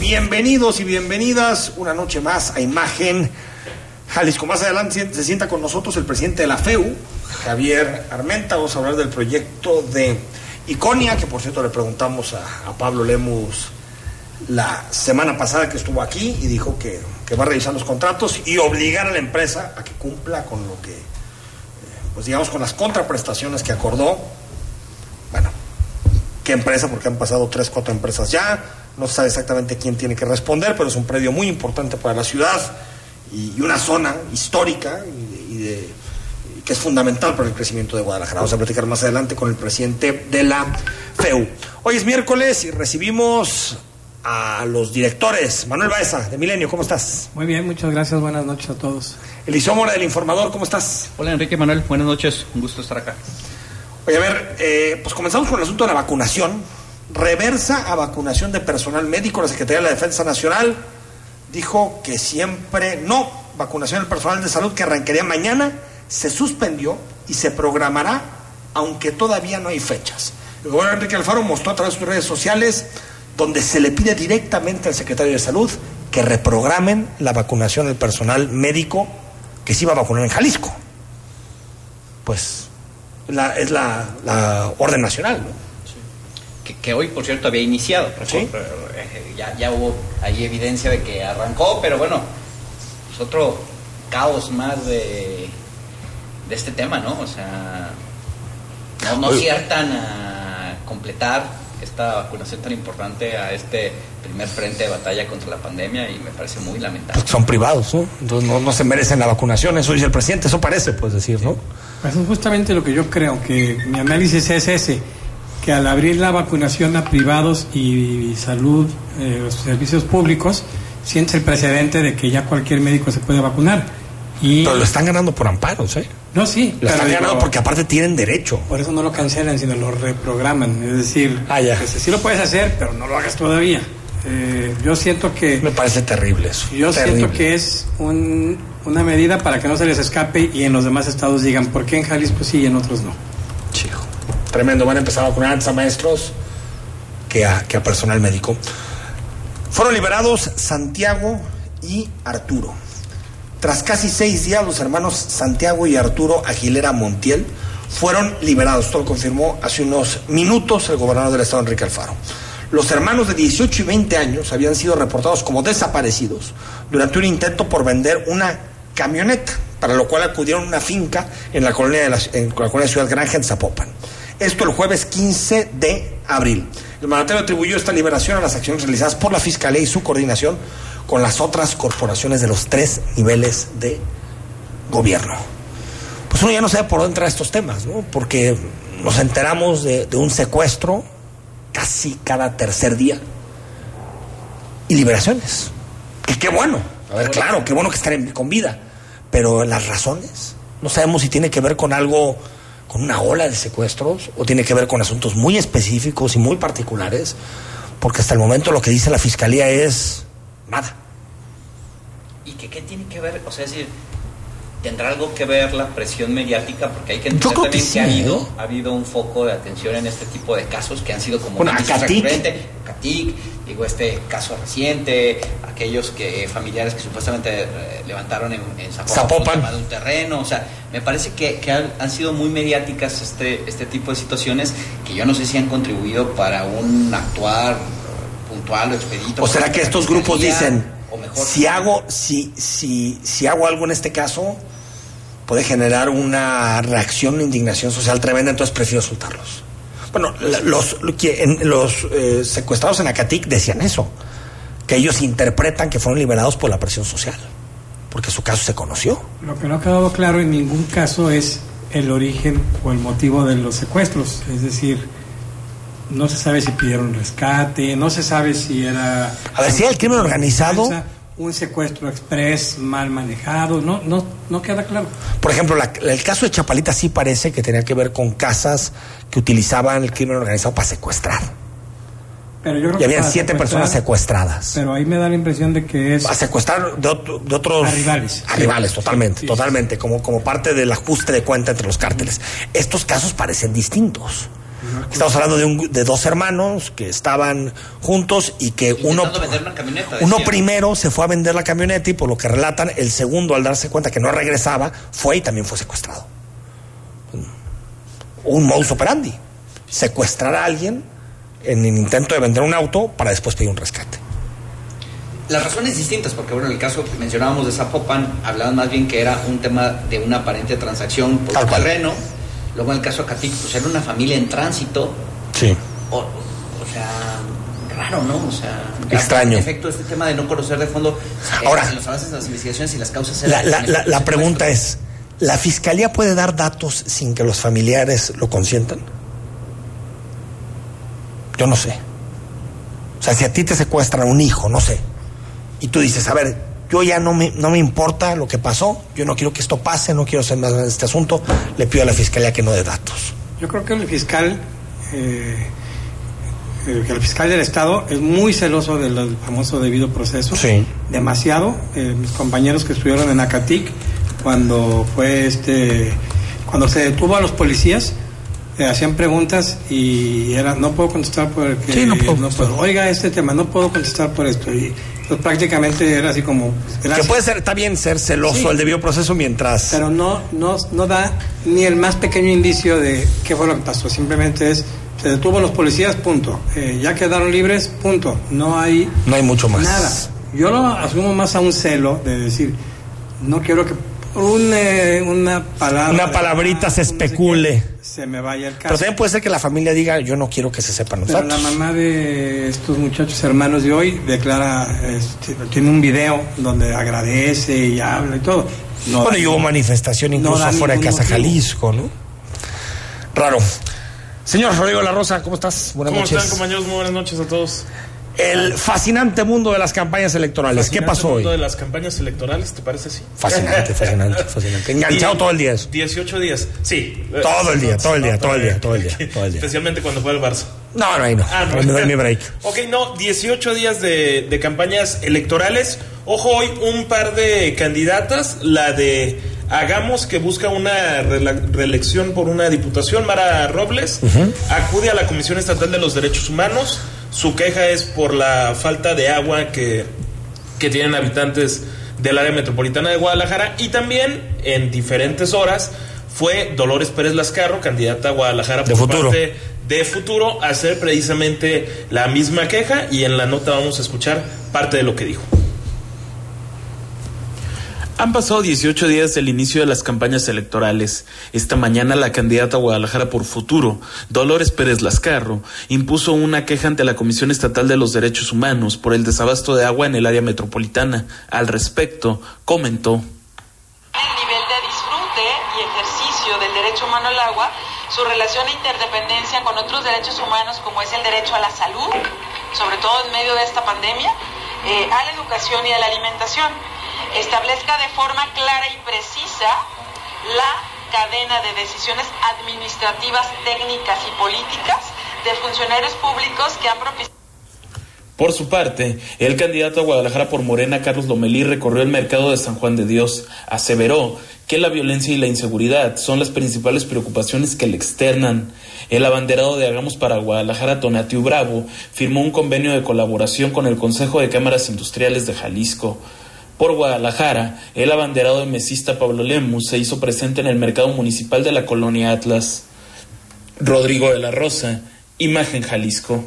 Bienvenidos y bienvenidas una noche más a Imagen Jalisco. Más adelante se sienta con nosotros el presidente de la FEU, Javier Armenta. Vamos a hablar del proyecto de Iconia, que por cierto le preguntamos a, Pablo Lemus la semana pasada que estuvo aquí y dijo que, que, va a revisar los contratos y obligar a la empresa a que cumpla con lo que, eh, pues digamos, con las contraprestaciones que acordó. Bueno, ¿qué empresa? Porque han pasado tres, cuatro empresas ya. No se sabe exactamente quién tiene que responder, pero es un predio muy importante para la ciudad y, y una zona histórica y, y de, que es fundamental para el crecimiento de Guadalajara. Vamos a platicar más adelante con el presidente de la FEU. Hoy es miércoles y recibimos a los directores. Manuel Baeza, de Milenio, ¿cómo estás? Muy bien, muchas gracias, buenas noches a todos. Eliseo Mora, del Informador, ¿cómo estás? Hola Enrique Manuel, buenas noches, un gusto estar acá. Oye, a ver, eh, pues comenzamos con el asunto de la vacunación. Reversa a vacunación de personal médico, la Secretaría de la Defensa Nacional dijo que siempre no, vacunación del personal de salud que arrancaría mañana, se suspendió y se programará, aunque todavía no hay fechas. El gobernador Enrique Alfaro mostró a través de sus redes sociales donde se le pide directamente al secretario de Salud que reprogramen la vacunación del personal médico que se iba a vacunar en Jalisco. Pues es la, la, orden nacional, ¿no? Que, que, hoy, por cierto, había iniciado. ¿Sí? Ya, ya, hubo ahí evidencia de que arrancó, pero bueno, es otro caos más de, de este tema, ¿no? O sea, no, no ciertan a completar esta vacunación tan importante a este primer frente de batalla contra la pandemia y me parece muy lamentable. Pues son privados, ¿no? Entonces no, no, se merecen la vacunación, eso dice el presidente, eso parece, pues decir, ¿no? Pues es justamente lo que yo creo, que mi análisis es ese, que al abrir la vacunación a privados y, y salud, eh, los servicios públicos, siente el precedente de que ya cualquier médico se puede vacunar. Y... Pero lo están ganando por amparos, ¿eh? No, sí. Lo están ganando porque aparte tienen derecho. Por eso no lo cancelan, sino lo reprograman. Es decir, ah, ya. Pues, sí lo puedes hacer, pero no lo hagas todavía. Eh, yo siento que... Me parece terrible eso. Yo terrible. siento que es un, una medida para que no se les escape y en los demás estados digan por qué en Jalisco sí y en otros no. Tremendo. Van a empezar a vacunar antes a maestros que a, que a personal médico. Fueron liberados Santiago y Arturo. Tras casi seis días, los hermanos Santiago y Arturo Aguilera Montiel fueron liberados. Esto lo confirmó hace unos minutos el gobernador del estado, Enrique Alfaro. Los hermanos de 18 y 20 años habían sido reportados como desaparecidos durante un intento por vender una camioneta, para lo cual acudieron a una finca en la colonia de la, en la colonia de Ciudad Granja, en Zapopan. Esto el jueves 15 de abril. El mandatario atribuyó esta liberación a las acciones realizadas por la Fiscalía y su coordinación con las otras corporaciones de los tres niveles de gobierno. Pues uno ya no sabe por dónde entrar estos temas, ¿no? Porque nos enteramos de, un secuestro casi cada tercer día y liberaciones. Que qué bueno. A ver, claro, qué bueno que estén con vida. Pero las razones, no sabemos si tiene que ver con algo, con una ola de secuestros o tiene que ver con asuntos muy específicos y muy particulares, porque hasta el momento lo que dice la fiscalía es nada. ¿Y que qué tiene que ver? O sea, es decir, ¿tendrá algo que ver la presión mediática? Porque hay que entender también que, sí, que ha, habido, ¿eh? ha habido un foco de atención en este tipo de casos que han sido como bueno. Catic, digo, este caso reciente, aquellos que familiares que supuestamente eh, levantaron en, en Zapopan, Zapopan. un terreno, o sea, me parece que, que han, han, sido muy mediáticas este, este tipo de situaciones que yo no sé si han contribuido para un actuar puntual o expedito. ¿O será que estos grupos dicen, o mejor, si hago, si, si, si hago algo en este caso, puede generar una reacción, una indignación social tremenda, entonces prefiero soltarlos? Bueno, los, los eh, secuestrados en Acatic decían eso, que ellos interpretan que fueron liberados por la presión social, porque su caso se conoció. Lo que no ha quedado claro en ningún caso es el origen o el motivo de los secuestros, es decir, no se sabe si pidieron rescate, no se sabe si era... A ver, si era el crimen organizado... Un secuestro express mal manejado, no, no, no queda claro. Por ejemplo, la- el caso de Chapalita sí parece que tenía que ver con casas que utilizaban el crimen organizado para secuestrar. Pero yo creo Y habían siete personas secuestradas. Pero ahí me da la impresión de que es... A secuestrar de, otro- de otros... A rivales. A rivales, Sí. totalmente, Sí. totalmente, como, como parte del ajuste de cuenta entre los cárteles. Estos casos parecen distintos. Estamos hablando de, un- de dos hermanos que estaban juntos y que uno, uno primero se fue a vender la camioneta y por lo que relatan, el segundo al darse cuenta que no regresaba, fue y también fue secuestrado. Un modus operandi. Secuestrar a alguien en el intento de vender un auto para después pedir un rescate. Las razones distintas, porque bueno, en el caso que mencionábamos de Zapopan, hablaban más bien que era un tema de una aparente transacción por Tal cual. Luego en el caso de Catic, pues era una familia en tránsito. Sí. O, o sea, raro, ¿no? O sea, Extraño. En efecto, este tema de no conocer de fondo eh, Ahora- los avances de las investigaciones y las causas. La, la- la- la pregunta es, ¿la fiscalía puede dar datos sin que los familiares lo consientan? Yo no sé. O sea, si a ti te secuestran un hijo, no sé, y tú dices, a ver, yo ya no me, no me importa lo que pasó, yo no quiero que esto pase, no quiero hacer más de este asunto, le pido a la fiscalía que no dé datos. Yo creo que el fiscal, eh, eh, el fiscal del Estado es muy celoso del famoso debido proceso. Sí. Demasiado. Eh, mis compañeros que estuvieron en Acatic, cuando fue este, cuando se detuvo a los policías, eh, hacían preguntas y era, no puedo contestar porque Sí, no puedo contestar. Oiga este tema, no puedo contestar por esto. Y pues, prácticamente era así como, Que gracias. puede ser, está bien ser celoso Sí. el debido proceso mientras... pero no, no, no da ni el más pequeño indicio de qué fue lo que pasó. Simplemente es, se detuvo a los policías, punto. Eh, ya quedaron libres, punto. No hay no hay mucho más. nada. Yo lo asumo más a un celo de decir, no quiero que por un, eh, una palabra... Una palabrita se no sé qué, especule. Se me vaya el Pero caso. también puede ser que la familia diga, yo no quiero que se sepan los Pero datos. la mamá de estos muchachos hermanos de hoy declara, este, tiene un video donde agradece y habla y todo. No bueno, y hubo manifestación no incluso da fuera de Casa motivo. Jalisco, ¿no? Raro. Señor Rodrigo La Rosa, ¿cómo estás? Buenas ¿Cómo noches. están, compañeros? Muy buenas noches a todos. El fascinante mundo de las campañas electorales. ¿Qué pasó hoy? mundo de las campañas electorales, ¿te parece así? Fascinante, fascinante, fascinante. Enganchado todo el día eso. 18 días, sí. Todo el día, todo el día, todo el día, todo el día, todo el día. Especialmente cuando fue el Barça. No, no, ahí no. Ah, no. Me doy mi break. Ok, no, 18 días de, de campañas electorales. Ojo, hoy un par de candidatas. La de Hagamos, que busca una reelección por una diputación, Mara Robles, acude a la Comisión Estatal de los Derechos Humanos. Su queja es por la falta de agua que, que tienen habitantes del área metropolitana de Guadalajara. Y también, en diferentes horas, fue Dolores Pérez Lascarro, candidata a Guadalajara De por Futuro. parte de futuro a hacer precisamente la misma queja y en la nota vamos a escuchar parte de lo que dijo. Han pasado 18 días del inicio de las campañas electorales. Esta mañana la candidata a Guadalajara por futuro, Dolores Pérez Lascarro, impuso una queja ante la Comisión Estatal de los Derechos Humanos por el desabasto de agua en el área metropolitana. Al respecto, comentó. el nivel de disfrute y ejercicio del derecho humano al agua, su relación e interdependencia con otros derechos humanos como es el derecho a la salud, sobre todo en medio de esta pandemia, eh, a la educación y a la alimentación. Establezca de forma clara y precisa la cadena de decisiones administrativas, técnicas y políticas de funcionarios públicos que han propiciado Por su parte, el candidato a Guadalajara por Morena, Carlos Lomelí, recorrió el mercado de San Juan de Dios. Aseveró que la violencia y la inseguridad son las principales preocupaciones que le externan. El abanderado de Hagamos para Guadalajara, Tonatiu Bravo, firmó un convenio de colaboración con el Consejo de Cámaras Industriales de Jalisco. Por Guadalajara, el abanderado de mesista Pablo Lemus se hizo presente en el mercado municipal de la colonia Atlas. Rodrigo de la Rosa, Imagen Jalisco.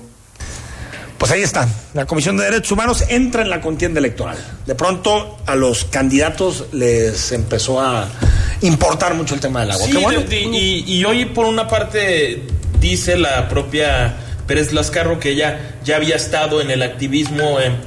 Pues ahí está. La Comisión de Derechos Humanos entra en la contienda electoral. De pronto a los candidatos les empezó a importar mucho el tema del agua. Sí, Qué bueno. de- de- y, y hoy por una parte dice la propia Pérez Lascarro que ella ya había estado en el activismo en-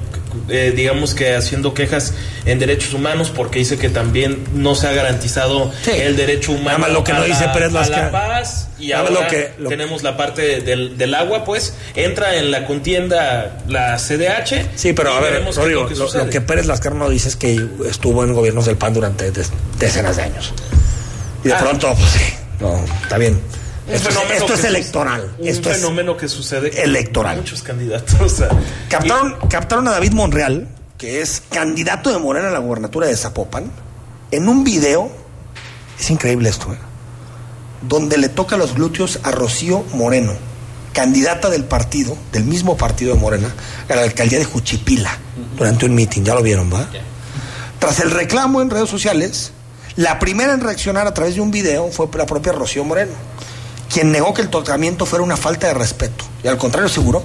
eh, digamos que haciendo quejas en derechos humanos porque dice que también no se ha garantizado Sí. el derecho humano lo que a, no dice Pérez a la paz y ahora lo que- lo- tenemos la parte del, del agua, pues entra en la contienda la CDH. Sí, pero a ver, Rodrigo, lo que lo, Pérez Lascar no dice es que estuvo en gobiernos del PAN durante decenas de años. Y de Ah. pronto, pues sí, no, está bien. Esto, es, esto electoral. Un Esto es fenómeno que sucede electoral. con muchos candidatos. o sea, Captaron, captaron a David Monreal, que es candidato de Morena a la gubernatura de Zapopan, en un video, es increíble esto, ¿eh? donde le toca los glúteos a Rocío Moreno, candidata del partido, del mismo partido de Morena, a la alcaldía de Juchipila, durante un mitin, ya lo vieron, ¿va? Tras el reclamo en redes sociales, la primera en reaccionar a través de un video fue la propia Rocío Moreno, quien negó que el tocamiento fuera una falta de respeto, y al contrario aseguró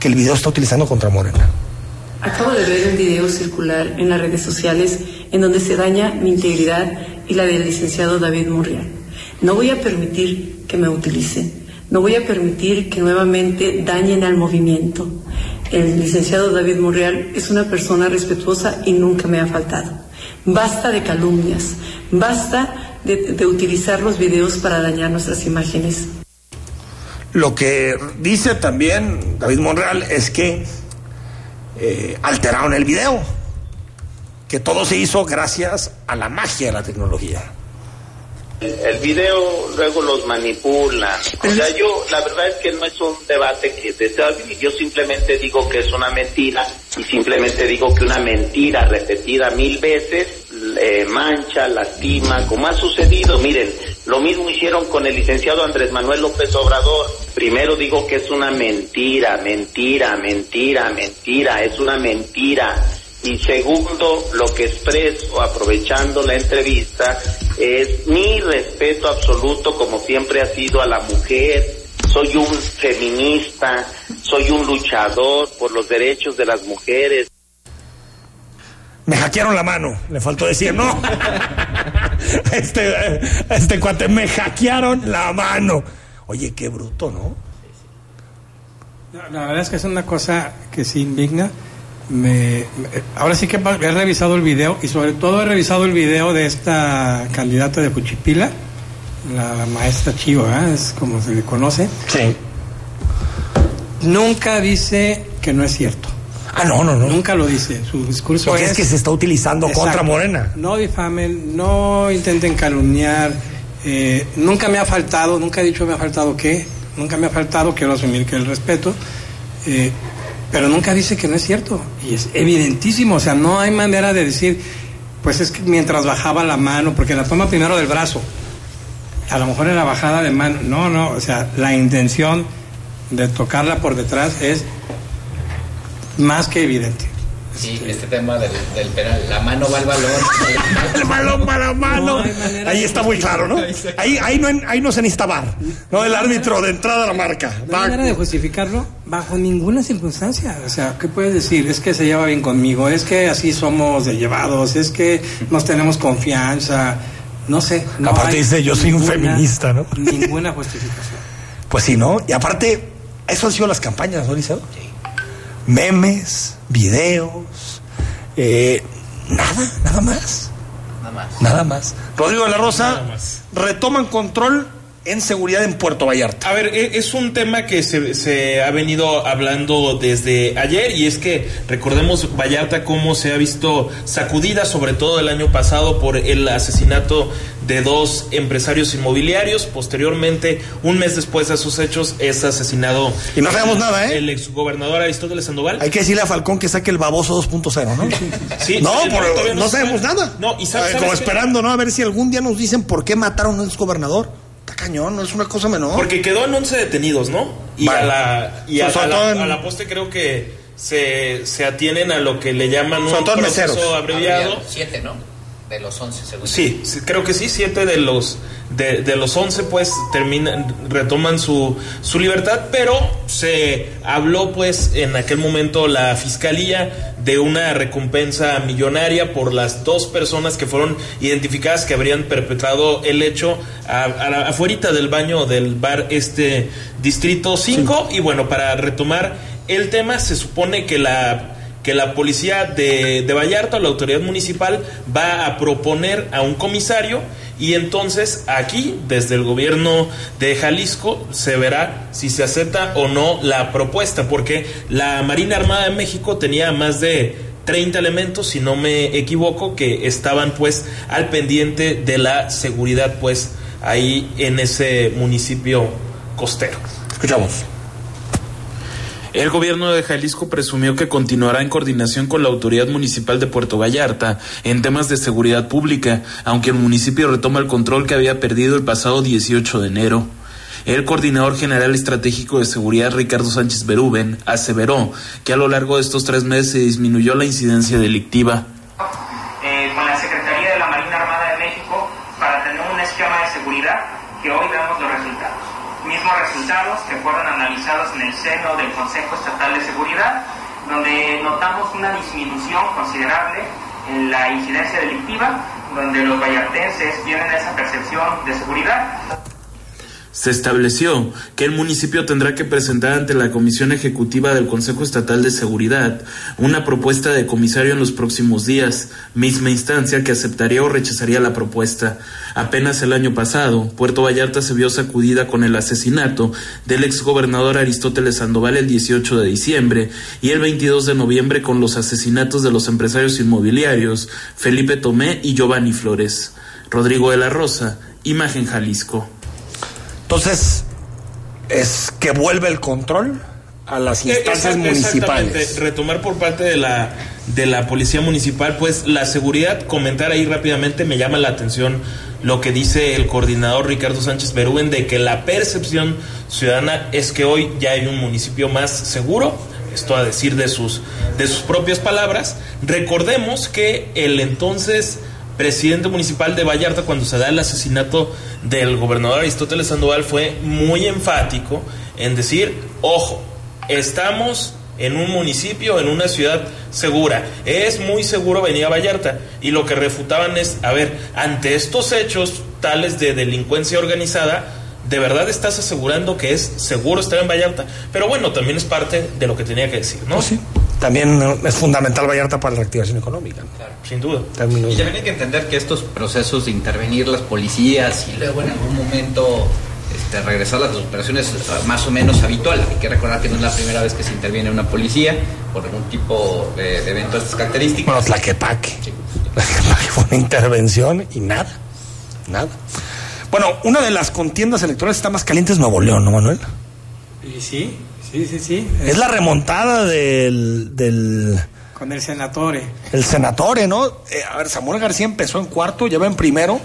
que el video está utilizando contra Morena. Acabo de ver un video circular en las redes sociales en donde se daña mi integridad y la del licenciado David Monreal. No voy a permitir que me utilicen. No voy a permitir que nuevamente dañen al movimiento. El licenciado David Monreal es una persona respetuosa y nunca me ha faltado. Basta de calumnias. Basta de, de utilizar los videos para dañar nuestras imágenes. Lo que dice también David Monreal es que eh, alteraron el video, que todo se hizo gracias a la magia de la tecnología. El video luego los manipulan. O sea, yo, la verdad es que no es un debate que abrir. Yo simplemente digo que es una mentira y simplemente digo que una mentira repetida mil veces eh, mancha, lastima, como ha sucedido. Miren, lo mismo hicieron con el licenciado Andrés Manuel López Obrador. Primero digo que es una mentira, mentira, mentira, mentira, es una mentira. Y segundo, lo que expreso, aprovechando la entrevista, es mi respeto absoluto, como siempre ha sido, a la mujer. Soy un feminista, soy un luchador por los derechos de las mujeres. Me hackearon la mano, le faltó decir, no. Este, eh, este cuate, me hackearon la mano. Oye, qué bruto, ¿no? La la verdad es que es una cosa que sí indigna. Me, me- ahora sí que he revisado el video y sobre todo he revisado el video de esta candidata de Cuchipila, la maestra Chivo, ¿eh? es como se le conoce. Sí. Nunca dice que no es cierto. Ah, no, no, no. Nunca lo dice. Su discurso es, es que se está utilizando contra. Morena. No difamen, no intenten calumniar. eh, nunca me ha faltado, nunca he dicho me ha faltado qué, nunca me ha faltado, quiero asumir que el respeto, eh, pero nunca dice que no es cierto. Y es evidentísimo, o sea, no hay manera de decir, pues es que mientras bajaba la mano, porque la toma primero del brazo, a lo mejor en la bajada de mano, no, no, o sea, la intención de tocarla por detrás es más que evidente. Sí, este tema del, del penal, la mano va al balón. El balón para la mano. No ahí está muy claro, ¿no? Ahí, ahí, no, ahí no se necesita bar. No, el árbitro de entrada a la marca. No hay manera de justificarlo bajo ninguna circunstancia. O sea, ¿qué puedes decir? Es que se lleva bien conmigo, es que así somos de llevados, es que nos tenemos confianza. No sé. no Aparte hay dice, yo soy un feminista, ¿no? Ninguna justificación. Pues sí, ¿no? Y aparte, eso han sido las campañas, ¿no, Liceo? Memes, videos, eh, nada, nada más. Nada más. Nada más. Rodrigo de la Rosa, Nada más. retoman control en seguridad en Puerto Vallarta. A ver, e- es un tema que se, se ha venido hablando desde ayer y es que recordemos Vallarta cómo se ha visto sacudida, sobre todo el año pasado, por el asesinato de dos empresarios inmobiliarios. Posteriormente, un mes después de esos hechos, es asesinado Y no sabemos nada, ¿eh? el exgobernador Aristóteles Sandoval. Hay que decirle a Falcón que saque el baboso 2.0, ¿no? Sí, no, no, se sabemos sabe. nada. No, y sabes, Eh, como sabes esperando, ¿no? A ver si algún día nos dicen por qué mataron a un exgobernador. Está cañón, no es una cosa menor. Porque quedó en 11 detenidos, ¿no? Y Vale. a la y a, la, en- a la poste creo que se, se atienen a lo que le llaman un proceso abreviado. Siete, ¿no? De los once, según. Sí, sí, creo que sí, siete de los de, de los once pues terminan, retoman su, su libertad, pero se habló pues en aquel momento la fiscalía de una recompensa millonaria por las dos personas que fueron identificadas que habrían perpetrado el hecho a, a la- afuerita del baño del bar este distrito 5 y bueno, para retomar el tema se supone que la que la policía de, de Vallarta la autoridad municipal va a proponer a un comisario y entonces aquí, desde el gobierno de Jalisco, se verá si se acepta o no la propuesta, porque la Marina Armada de México tenía más de 30 elementos, si no me equivoco, que estaban pues al pendiente de la seguridad pues ahí en ese municipio costero. Escuchamos. El gobierno de Jalisco presumió que continuará en coordinación con la autoridad municipal de Puerto Vallarta en temas de seguridad pública, aunque el municipio retoma el control que había perdido el pasado 18 de enero. El coordinador general estratégico de seguridad Ricardo Sánchez Berúben aseveró que a lo largo de estos tres meses se disminuyó la incidencia delictiva. Eh, con la Secretaría de la Marina Armada de México para tener un esquema de seguridad que hoy veamos los resultados. Mismos resultados que fueron analizados en el seno del Consejo Estatal de Seguridad, donde notamos una disminución considerable en la incidencia delictiva, donde los vallartenses tienen esa percepción de seguridad. Se estableció que el municipio tendrá que presentar ante la Comisión Ejecutiva del Consejo Estatal de Seguridad una propuesta de comisario en los próximos días, misma instancia que aceptaría o rechazaría la propuesta. Apenas el año pasado, Puerto Vallarta se vio sacudida con el asesinato del exgobernador Aristóteles Sandoval el 18 de diciembre y el 22 de noviembre con los asesinatos de los empresarios inmobiliarios Felipe Tomé y Giovanni Flores. Rodrigo de la Rosa, Imagen Jalisco. Entonces, es que vuelve el control a las instancias municipales. Retomar por parte de la de la policía municipal, pues la seguridad, comentar ahí rápidamente, me llama la atención lo que dice el coordinador Ricardo Sánchez Berúben de que la percepción ciudadana es que hoy ya hay un municipio más seguro, esto a decir de sus de sus propias palabras. Recordemos que el entonces presidente municipal de Vallarta, cuando se da el asesinato del gobernador Aristóteles Sandoval, fue muy enfático en decir, ojo, estamos en un municipio, en una ciudad segura. Es muy seguro venir a Vallarta. Y lo que refutaban es, a ver, ante estos hechos tales de delincuencia organizada, ¿de verdad estás asegurando que es seguro estar en Vallarta? Pero bueno, también es parte de lo que tenía que decir, ¿no? Pues sí también es fundamental Vallarta para la reactivación económica. Claro, sin duda. Y también hay que entender que estos procesos de intervenir las policías y luego en algún momento este, regresar a las operaciones más o menos habitual. Hay que recordar que no es la primera vez que se interviene una policía por algún tipo de, de evento de estas características. Bueno, Tlaquepaque. Sí. Tlaquepaque fue una intervención y nada, nada. Bueno, una de las contiendas electorales está más caliente es Nuevo León, ¿no, Manuel? Sí, Sí, sí, sí. Es la remontada del... del con el senatore. El senatore, ¿no? Eh, a ver, Samuel García empezó en cuarto, ya va en primero,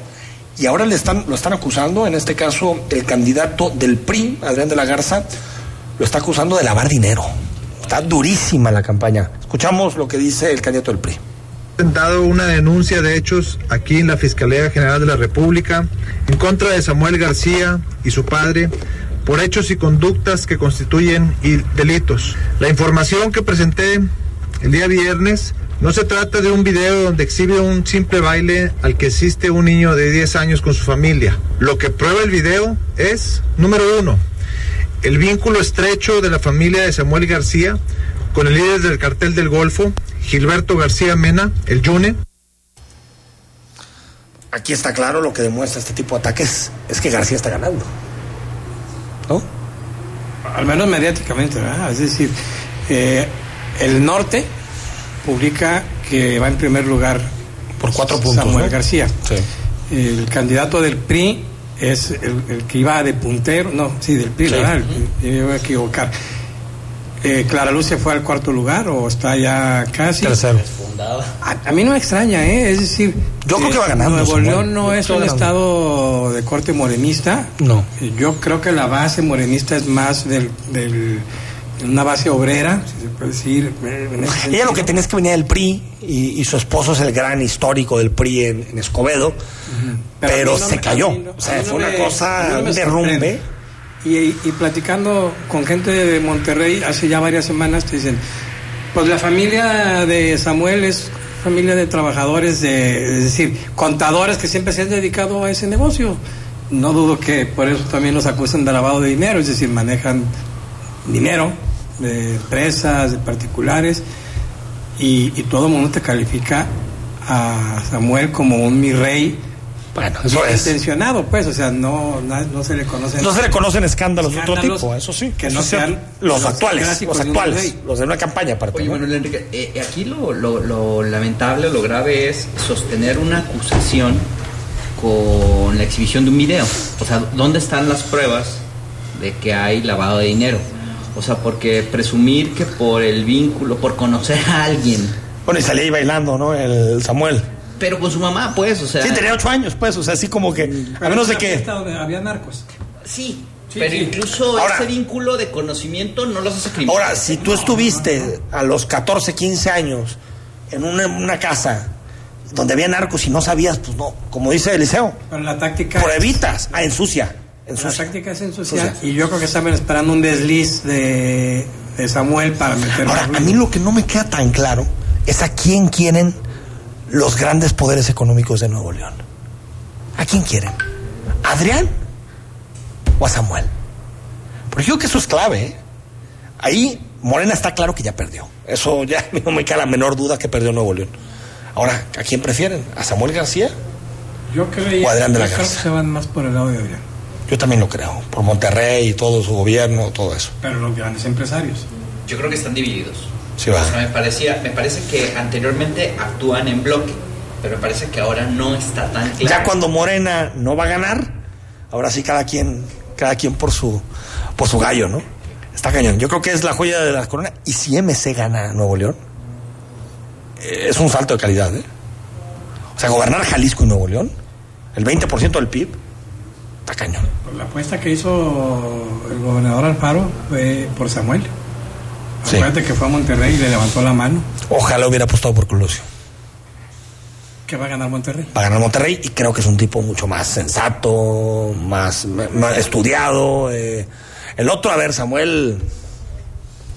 y ahora le están, lo están acusando, en este caso el candidato del PRI, Adrián de la Garza, lo está acusando de lavar dinero. Está durísima la campaña. Escuchamos lo que dice el candidato del PRI presentado una denuncia de hechos aquí en la Fiscalía General de la República en contra de Samuel García y su padre por hechos y conductas que constituyen delitos. La información que presenté el día viernes no se trata de un video donde exhibe un simple baile al que existe un niño de 10 años con su familia. Lo que prueba el video es, número uno, el vínculo estrecho de la familia de Samuel García con el líder del cartel del Golfo, Gilberto García Mena, el Yune. Aquí está claro lo que demuestra este tipo de ataques, es que García está ganando. ¿No? Al menos mediáticamente, ¿verdad? Es decir, eh, el norte publica que va en primer lugar por cuatro puntos. Samuel García. El candidato del PRI es el, que iba de puntero, no, sí, del PRI, ¿verdad? me voy a equivocar. Eh, Clara Luz se fue al cuarto lugar o está ya casi. Tercero. A, mí no me extraña, ¿eh? Es decir, yo creo que va ganando. Nuevo León no es un estado de corte morenista. No. Yo creo que la base morenista es más del, una base obrera, si se puede decir. Ella lo que tenía es que venía del PRI y, su esposo es el gran histórico del PRI en, Escobedo, pero, se cayó. o sea, fue una cosa, un derrumbe. Y, y, platicando con gente de Monterrey hace ya varias semanas, te dicen, pues la familia de Samuel es familia de trabajadores, de, es decir, contadores que siempre se han dedicado a ese negocio. No dudo que por eso también los acusan de lavado de dinero, es decir, manejan dinero de empresas, de particulares. y, y todo el mundo te califica a Samuel como un mi rey. Bueno, eso es. intencionado, pues, o sea, no, no, no se le conocen. No se le conocen escándalos, de otro tipo, eso sí. que no sean los los actuales, los actuales, los de una campaña aparte. Oye, Enrique, eh, aquí lo, lo- lo lamentable o lo grave es sostener una acusación con la exhibición de un video. O sea, ¿dónde están las pruebas de que hay lavado de dinero? O sea, porque presumir que por el vínculo, por conocer a alguien, Bueno, y salía ahí bailando, ¿no? El Samuel. Pero con su mamá, pues, o sea. Sí, tenía ocho años, pues, o sea, así como que, a menos de que... donde había narcos. Sí, Sí, pero sí. incluso Ahora- ese vínculo de conocimiento no los hace criminales. Ahora, si tú estuviste a los 14, 15 años en una, una casa donde había narcos y no sabías, pues no, como dice Eliseo, Pero la táctica. pruebitas, ah, ensucia, La ensucia. táctica es ensuciar. Ensucia. Y yo creo que estaban esperando un desliz de, de Samuel para meterlo. Ahora, a mí lo que no me queda tan claro es a quién quieren los grandes poderes económicos de Nuevo León. ¿A quién quieren? ¿A Adrián o a Samuel? Porque yo creo que eso es clave. ¿eh? Ahí Morena está claro que ya perdió. Eso ya no me queda la menor duda que perdió Nuevo León. Ahora, ¿a quién prefieren? ¿A Samuel García? Yo creo, O Adrián de la yo creo que se van más por el lado de Adrián. Yo también lo creo. Por Monterrey y todo su gobierno, todo eso. Pero los grandes empresarios. Yo creo que están divididos. Sí, va. O sea, me parecía, me parece que anteriormente actúan en bloque, pero me parece que ahora no está tan claro. Ya cuando Morena no va a ganar, ahora sí cada quien, cada quien por su, por su gallo, ¿no? Está cañón. Yo creo que es la joya de la corona. Y si MC gana Nuevo León, eh, es un salto de calidad, ¿eh? O sea, gobernar Jalisco y Nuevo León, el 20% del PIB, está cañón. La apuesta que hizo el gobernador Alfaro fue por Samuel. Sí. Acuérdate que fue a Monterrey y le levantó la mano. Ojalá hubiera apostado por Colosio. Que va a ganar Monterrey. Va a ganar Monterrey y creo que es un tipo mucho más sensato, más, más estudiado. eh. El otro, a ver, Samuel.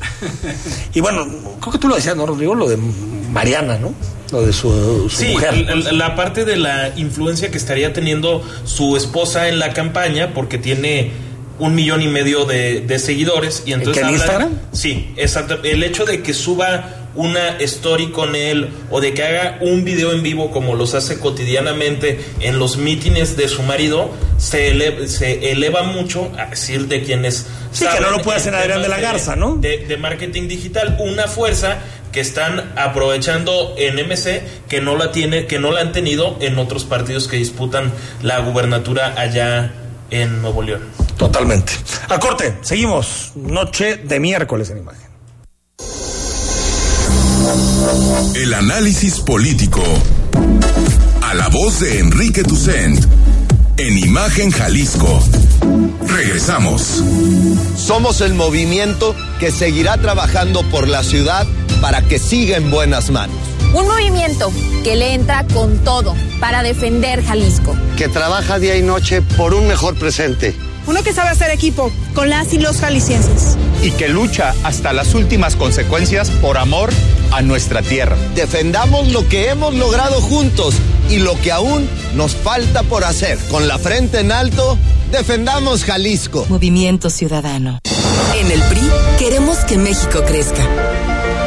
Y bueno, creo que tú lo decías, ¿no, Rodrigo? Lo de Mariana, ¿no? Lo de su, su Sí, mujer. la parte de la influencia que estaría teniendo su esposa en la campaña, porque tiene un millón y medio de, de seguidores. Y entonces ¿Que en habla- Instagram? Sí, exacto. El hecho de que suba una story con él o de que haga un video en vivo como los hace cotidianamente en los mítines de su marido se, ele- se eleva mucho a decir de quienes Sí, que no lo puede hacer Adrián de la Garza, ¿no? de, de marketing digital, una fuerza que están aprovechando en MC que no la tiene, que no la han tenido en otros partidos que disputan la gubernatura allá en Nuevo León. Totalmente. A corte, seguimos. Noche de miércoles en imagen. El análisis político. A la voz de Enrique Tucent. En Imagen Jalisco. Regresamos. Somos el movimiento que seguirá trabajando por la ciudad para que siga en buenas manos. Un movimiento que le entra con todo para defender Jalisco. que trabaja día y noche por un mejor presente. Uno que sabe hacer equipo con las y los jaliscienses. y que lucha hasta las últimas consecuencias por amor a nuestra tierra. Defendamos lo que hemos logrado juntos y lo que aún nos falta por hacer. Con la frente en alto, defendamos Jalisco. Movimiento Ciudadano. En el PRI queremos que México crezca,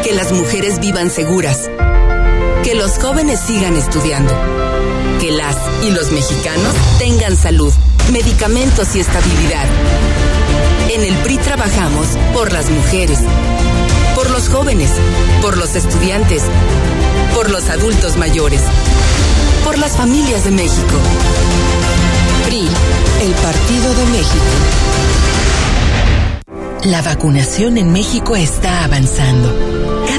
que las mujeres vivan seguras, que los jóvenes sigan estudiando, las y los mexicanos tengan salud, medicamentos y estabilidad. En el PRI trabajamos por las mujeres, por los jóvenes, por los estudiantes, por los adultos mayores, por las familias de México. PRI, el Partido de México. La vacunación en México está avanzando.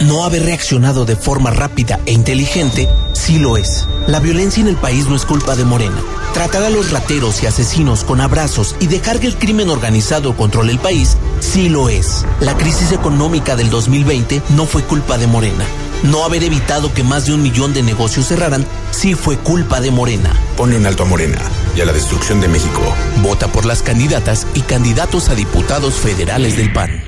No haber reaccionado de forma rápida e inteligente sí lo es. La violencia en el país no es culpa de Morena. Tratar a los rateros y asesinos con abrazos y dejar que el crimen organizado controle el país sí lo es. La crisis económica del 2020 no fue culpa de Morena. No haber evitado que más de un millón de negocios cerraran sí fue culpa de Morena. Ponle un alto a Morena y a la destrucción de México. Vota por las candidatas y candidatos a diputados federales del PAN.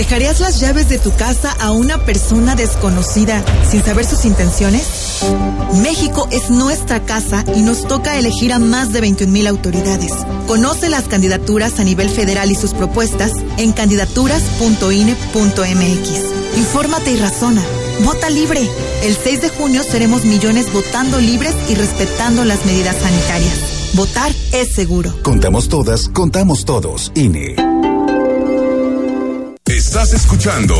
¿Dejarías las llaves de tu casa a una persona desconocida sin saber sus intenciones? México es nuestra casa y nos toca elegir a más de 21 mil autoridades. Conoce las candidaturas a nivel federal y sus propuestas en candidaturas.ine.mx. Infórmate y razona. Vota libre. El 6 de junio seremos millones votando libres y respetando las medidas sanitarias. Votar es seguro. Contamos todas, contamos todos. INE. Estás escuchando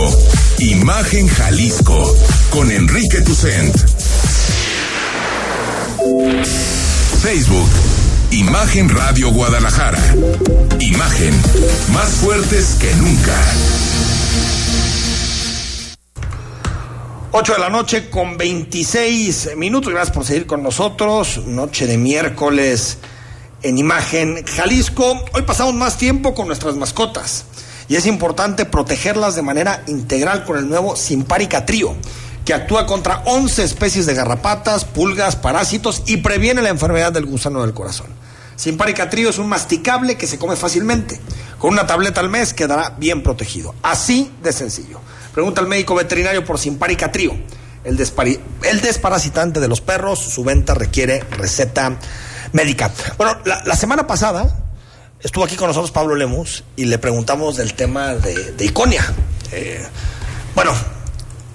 Imagen Jalisco con Enrique Tucent. Facebook, Imagen Radio Guadalajara. Imagen, más fuertes que nunca. 8 de la noche con 26 minutos. Gracias por seguir con nosotros. Noche de miércoles en Imagen Jalisco. Hoy pasamos más tiempo con nuestras mascotas y es importante protegerlas de manera integral con el nuevo Simparica Trío, que actúa contra 11 especies de garrapatas, pulgas, parásitos y previene la enfermedad del gusano del corazón. Simparica Trío es un masticable que se come fácilmente. Con una tableta al mes quedará bien protegido. Así de sencillo. Pregunta al médico veterinario por Simparica Trío. El, el, desparasitante de los perros, su venta requiere receta médica. Bueno, la semana pasada estuvo aquí con nosotros Pablo Lemus y le preguntamos del tema de, de Iconia. Eh, bueno,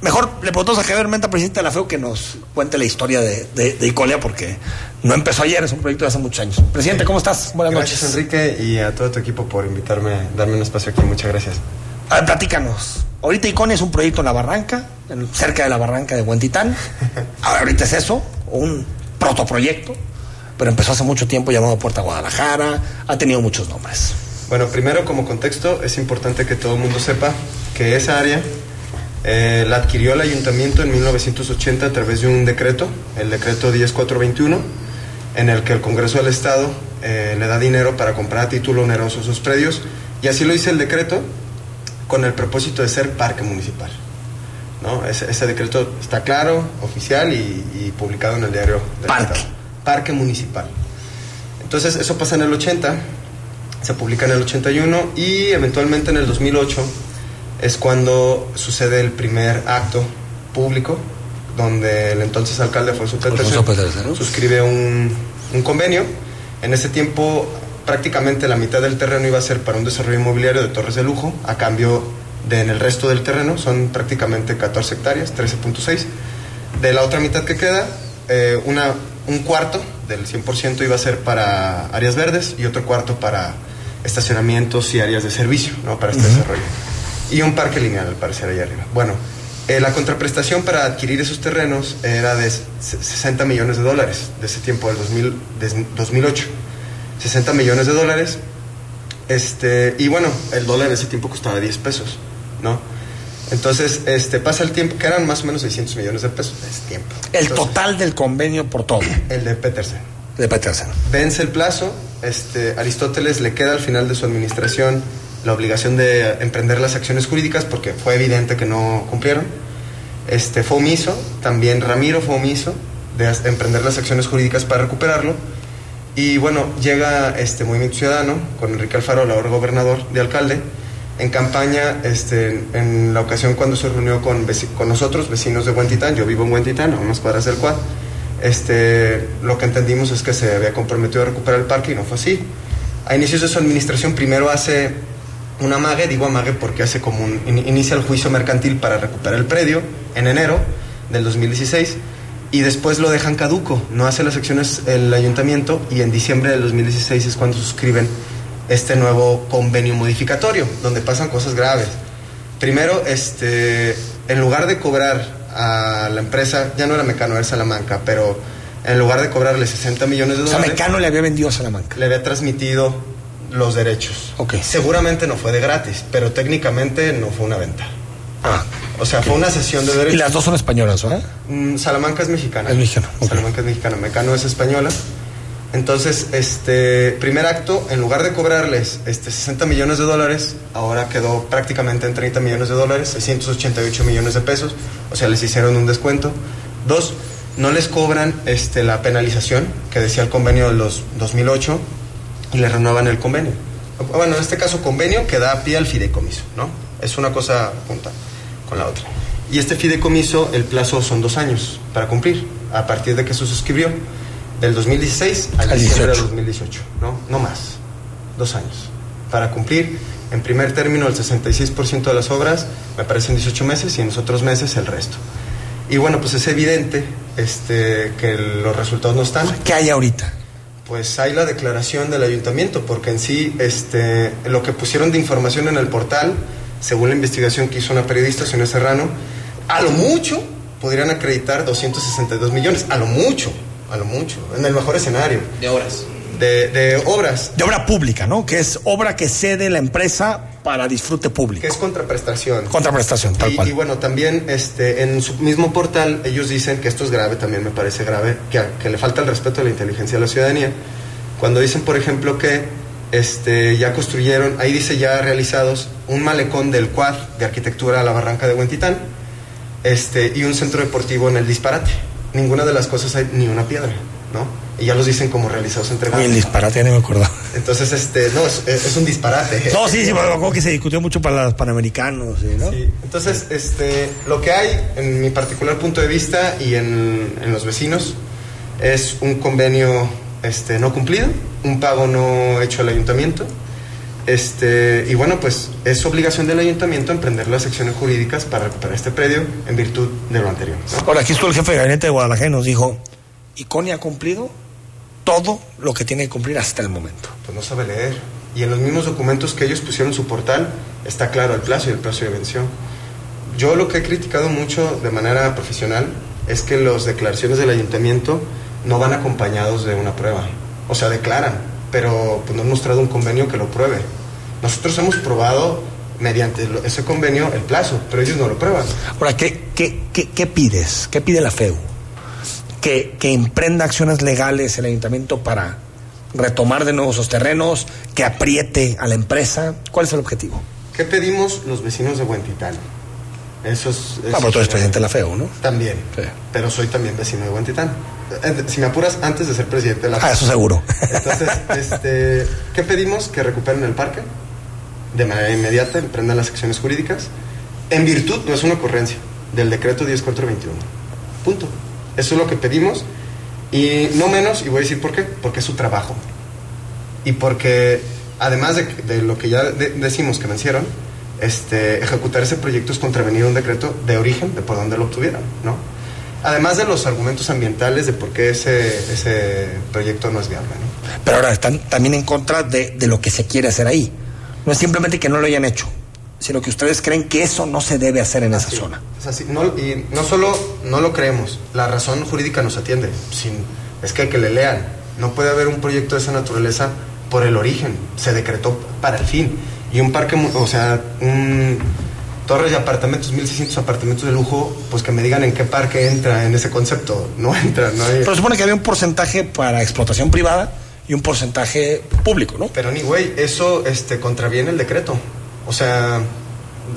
mejor le preguntamos a Javier Menta, presidente de la FEU, que nos cuente la historia de, de, Iconia, porque no empezó ayer, es un proyecto de hace muchos años. Presidente, ¿cómo estás? Buenas gracias, noches. Enrique, y a todo tu equipo por invitarme, darme un espacio aquí. Muchas gracias. A ver, platícanos. Ahorita Iconia es un proyecto en la barranca, cerca de la barranca de Huentitán. ahorita es eso, un protoproyecto pero empezó hace mucho tiempo llamado Puerta Guadalajara, ha tenido muchos nombres. Bueno, primero como contexto es importante que todo el mundo sepa que esa área eh, la adquirió el ayuntamiento en 1980 a través de un decreto, el decreto 10421, en el que el Congreso del Estado eh, le da dinero para comprar a título oneroso esos predios, y así lo hizo el decreto con el propósito de ser parque municipal. ¿no? Ese, decreto está claro, oficial y, publicado en el diario del parque parque municipal. Entonces eso pasa en el 80, se publica en el 81 y eventualmente en el 2008 es cuando sucede el primer acto público donde el entonces alcalde Alfonso Petersen suscribe un, un convenio. En ese tiempo prácticamente la mitad del terreno iba a ser para un desarrollo inmobiliario de torres de lujo, a cambio de en el resto del terreno, son prácticamente 14 hectáreas, 13.6. De la otra mitad que queda, eh, una un cuarto del 100% iba a ser para áreas verdes y otro cuarto para estacionamientos y áreas de servicio, ¿no? Para este desarrollo. Y un parque lineal, al parecer, ahí arriba. Bueno, eh, la contraprestación para adquirir esos terrenos era de 60 millones de dólares, de ese tiempo, del 2000, 2008. 60 millones de dólares. Este, y bueno, el dólar en ese tiempo costaba 10 pesos, ¿no? Entonces, este, pasa el tiempo, que eran más o menos 600 millones de pesos ese tiempo. El total del convenio por todo. El de Petersen. De Petersen. Vence el plazo, este, Aristóteles le queda al final de su administración la obligación de emprender las acciones jurídicas porque fue evidente que no cumplieron. Este, fue omiso, también Ramiro fue omiso de emprender las acciones jurídicas para recuperarlo. Y bueno, llega este Movimiento Ciudadano con Enrique Alfaro, ahora gobernador de alcalde, en campaña, este, en la ocasión cuando se reunió con, con nosotros, vecinos de Huentitán, yo vivo en Huentitán, a unas cuadras del cuad, este, lo que entendimos es que se había comprometido a recuperar el parque y no fue así. A inicios de su administración primero hace un amague, digo amague porque hace como inicia el juicio mercantil para recuperar el predio en enero del 2016 y después lo dejan caduco, no hace las acciones el ayuntamiento y en diciembre del 2016 es cuando suscriben este nuevo convenio modificatorio, donde pasan cosas graves. Primero, este, en lugar de cobrar a la empresa, ya no era Mecano, era Salamanca, pero en lugar de cobrarle 60 millones de O sea, dólares, Mecano le había vendido a Salamanca. le había transmitido los derechos. Ok. Seguramente no fue de gratis, pero técnicamente no fue una venta. Ah. O sea, fue una sesión de Y derechos. las dos son españolas, ¿verdad? Mm, Salamanca es mexicana. Es mexicana. Salamanca es mexicana, Mecano es española. Entonces, este primer acto, en lugar de cobrarles este 60 millones de dólares, ahora quedó prácticamente en 30 millones de dólares, 688 millones de pesos, o sea, les hicieron un descuento. Dos, no les cobran este, la penalización que decía el convenio de los 2008 y le renuevan el convenio. Bueno, en este caso convenio que da pie al fideicomiso, ¿no? Es una cosa junta con la otra. Y este fideicomiso, el plazo son dos años para cumplir, a partir de que se suscribió, del 2016 al, Al diciembre 18. del 2018, ¿no? No más, dos años, para cumplir en primer término el 66% de las obras, me parecen 18 meses, y en los otros meses el resto. Y bueno, pues es evidente este, que los resultados no están. ¿Qué hay ahorita? Pues hay la declaración del ayuntamiento, porque en sí este, lo que pusieron de información en el portal, según la investigación que hizo una periodista, Sonia Serrano, a lo mucho podrían acreditar 262 millones, a lo mucho, a lo mucho, en el mejor escenario. De horas. De, de obras, De obra pública, ¿no? Que es obra que cede la empresa para disfrute público. que es contraprestación. Contraprestación, tal y, cual. y bueno, también este, en su mismo portal ellos dicen que esto es grave, también me parece grave, que, que le falta el respeto a la inteligencia de la ciudadanía. Cuando dicen, por ejemplo, que este, ya construyeron, ahí dice ya realizados, un malecón del Quad de arquitectura a la barranca de Huentitán este, y un centro deportivo en el disparate. Ninguna de las cosas hay ni una piedra, ¿no? Y ya los dicen como realizados Uy, entregados. el disparate, ya no me acordaba. Entonces, este, no, es, es un disparate. No, sí, sí, me acuerdo que se discutió mucho para los panamericanos, ¿sí, ¿no? Sí, Entonces, este, lo que hay, en mi particular punto de vista y en, en los vecinos, es un convenio este, no cumplido, un pago no hecho al ayuntamiento. Este, y bueno, pues es obligación del ayuntamiento emprender las acciones jurídicas para recuperar este predio en virtud de lo anterior. ¿no? Ahora, aquí estuvo el jefe de gabinete de Guadalajara y nos dijo, ¿Iconi ha cumplido todo lo que tiene que cumplir hasta el momento? Pues no sabe leer. Y en los mismos documentos que ellos pusieron en su portal está claro el plazo y el plazo de vención. Yo lo que he criticado mucho de manera profesional es que las declaraciones del ayuntamiento no van acompañados de una prueba. O sea, declaran, pero pues, no han mostrado un convenio que lo pruebe. Nosotros hemos probado mediante ese convenio el plazo, pero ellos no lo prueban. Ahora, ¿qué, qué, qué, qué pides? ¿Qué pide la FEU? ¿Que, ¿Que emprenda acciones legales el ayuntamiento para retomar de nuevo esos terrenos? ¿Que apriete a la empresa? ¿Cuál es el objetivo? ¿Qué pedimos los vecinos de Huentitán? Eso es... Ah, pero tú eres presidente de la FEU, ¿no? También. Sí. Pero soy también vecino de Huentitán. Eh, Si me apuras, antes de ser presidente de la Ah, eso seguro. Entonces, este, ¿qué pedimos? Que recuperen el parque de manera inmediata, emprendan las acciones jurídicas, en virtud, no es una ocurrencia, del decreto 10421. Punto. Eso es lo que pedimos y no menos, y voy a decir por qué, porque es su trabajo. Y porque, además de, de lo que ya de- decimos que vencieron, este, ejecutar ese proyecto es contravenir un decreto de origen, de por dónde lo obtuvieron, ¿no? Además de los argumentos ambientales de por qué ese, ese proyecto no es viable, ¿no? Pero ahora están también en contra de, de lo que se quiere hacer ahí. No es simplemente que no lo hayan hecho, sino que ustedes creen que eso no se debe hacer en esa zona. Es así, no, y no solo no lo creemos, la razón jurídica nos atiende. Sin, es que, que le lean. No puede haber un proyecto de esa naturaleza por el origen. Se decretó para el fin. Y un parque, o sea, un torres de apartamentos, 1600 apartamentos de lujo, pues que me digan en qué parque entra en ese concepto. No entra, no hay. Pero supone que había un porcentaje para explotación privada y un porcentaje público, ¿no? Pero ni güey, eso este, contraviene el decreto. O sea,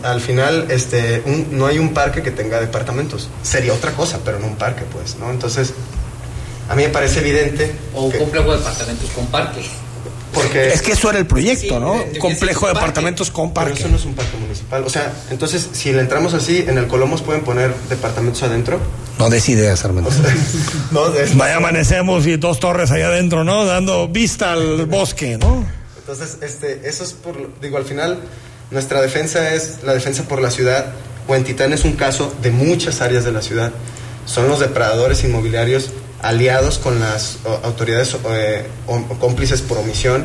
al final este, un- no hay un parque que tenga departamentos. Sería otra cosa, pero no un parque, pues, ¿no? Entonces, a mí me parece evidente. O un que- complejo de departamentos con parques. Porque Es que eso era el proyecto, ¿no? Complejo de parque. apartamentos con pero parque. eso no es un parque municipal. O sea, entonces, si le entramos así, en el Colomos pueden poner departamentos adentro. No des ideas, Armando. No, de- Vaya amanecemos y dos torres allá adentro, ¿no? Dando vista al bosque, ¿no? Entonces, este, eso es por, lo- digo, al final, nuestra defensa es la defensa por la ciudad. Huentitán es un caso de muchas áreas de la ciudad. Son los depredadores inmobiliarios aliados con las autoridades eh, o- cómplices por omisión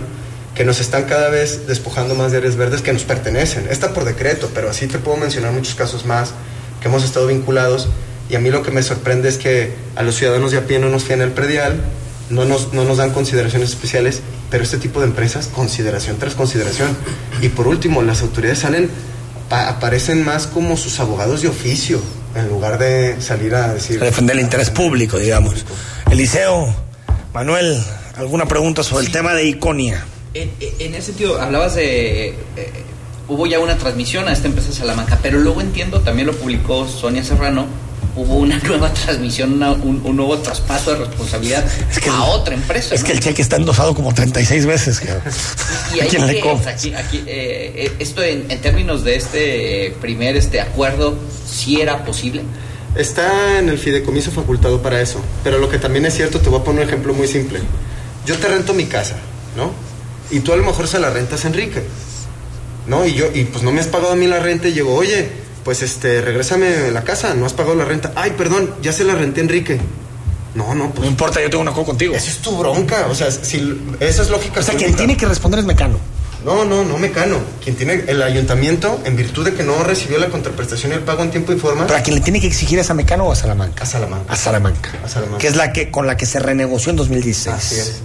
que nos están cada vez despojando más de áreas verdes que nos pertenecen. Está por decreto, pero así te puedo mencionar muchos casos más que hemos estado vinculados Y a mí lo que me sorprende es que a los ciudadanos de a pie no nos fían el predial, no nos, no nos dan consideraciones especiales, pero este tipo de empresas, consideración tras consideración. Y por último, las autoridades salen, aparecen más como sus abogados de oficio, en lugar de salir a decir... A defender el interés público, digamos. Eliseo, Manuel, ¿alguna pregunta sobre el tema de Iconia? En, en ese sentido, hablabas de. eh, hubo ya una transmisión a esta empresa Salamanca, pero luego entiendo, también lo publicó Sonia Serrano, hubo una nueva transmisión, una- un, un nuevo traspaso de responsabilidad a otra empresa. Es ¿no? que el cheque está endosado como 36 veces. Y ¿A ahí quién le que- compras? aquí, aquí, eh, eh, esto en, en términos de este primer este acuerdo, ¿sí era posible? Está en el fideicomiso facultado para eso. Pero lo que también es cierto, te voy a poner un ejemplo muy simple. Yo te rento mi casa, ¿no? Y tú a lo mejor se la rentas a Enrique. ¿No? Y yo, y pues no me has pagado a mí la renta y llego, oye, pues este, regrésame la casa, no has pagado la renta. Ay, perdón, ya se la renté a Enrique. No, no, pues. No importa, yo tengo una cosa contigo. Esa es tu bronca. O sea, si esa es lógica. O sea, quien tiene que responder es Mecano. No, no, no Mecano. Quien tiene el ayuntamiento, en virtud de que no recibió la contraprestación y el pago en tiempo y forma. Pero a quien le tiene que exigir es a Mecano o a Salamanca. A Salamanca. A Salamanca. A Salamanca. Que es la que con la que se renegoció en 2016. Así es.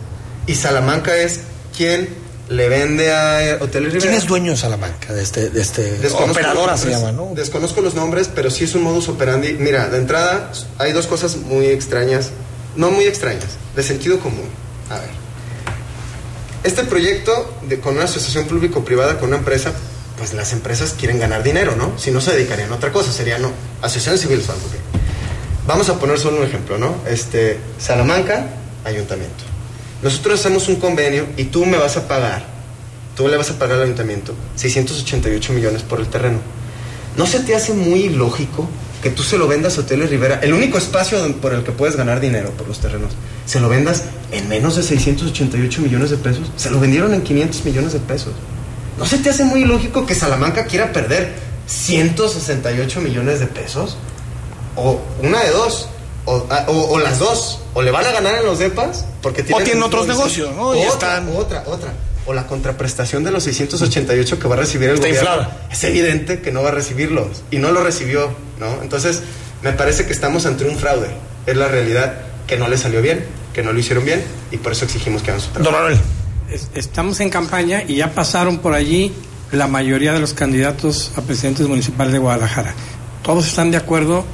Y Salamanca es quien le vende a Hoteles Rivera. ¿Quién es dueño de Salamanca? De este, de este operadora se llama, ¿no? Desconozco los nombres, pero sí es un modus operandi. Mira, de entrada hay dos cosas muy extrañas, no muy extrañas, de sentido común. A ver. Este proyecto de- con una asociación público-privada, con una empresa, pues las empresas quieren ganar dinero, ¿no? Si no se dedicarían a otra cosa, serían, no, asociaciones civiles o algo. Vamos a poner solo un ejemplo, ¿no? Este, Salamanca, ayuntamiento. Nosotros hacemos un convenio y tú me vas a pagar, tú le vas a pagar al ayuntamiento 688 millones por el terreno. ¿No se te hace muy lógico que tú se lo vendas a Hoteles Rivera, el único espacio por el que puedes ganar dinero por los terrenos, se lo vendas en menos de 688 millones de pesos? Se lo vendieron en 500 millones de pesos. ¿No se te hace muy lógico que Salamanca quiera perder 168 millones de pesos? O una de dos. O, o- o las dos. O le van a ganar en los depas porque tienen, tienen otros o- negocios, ¿no? o Y otra, están- otra, otra. O la contraprestación de los 688 que va a recibir el Está gobierno. inflada. Es evidente que no va a recibirlos. Y no lo recibió, ¿no? Entonces, me parece que estamos ante un fraude. Es la realidad que no le salió bien, que no lo hicieron bien. Y por eso exigimos que hagan su trabajo. Don. Es- Estamos en campaña y ya pasaron por allí la mayoría de los candidatos a presidentes municipales de Guadalajara. ¿Todos están de acuerdo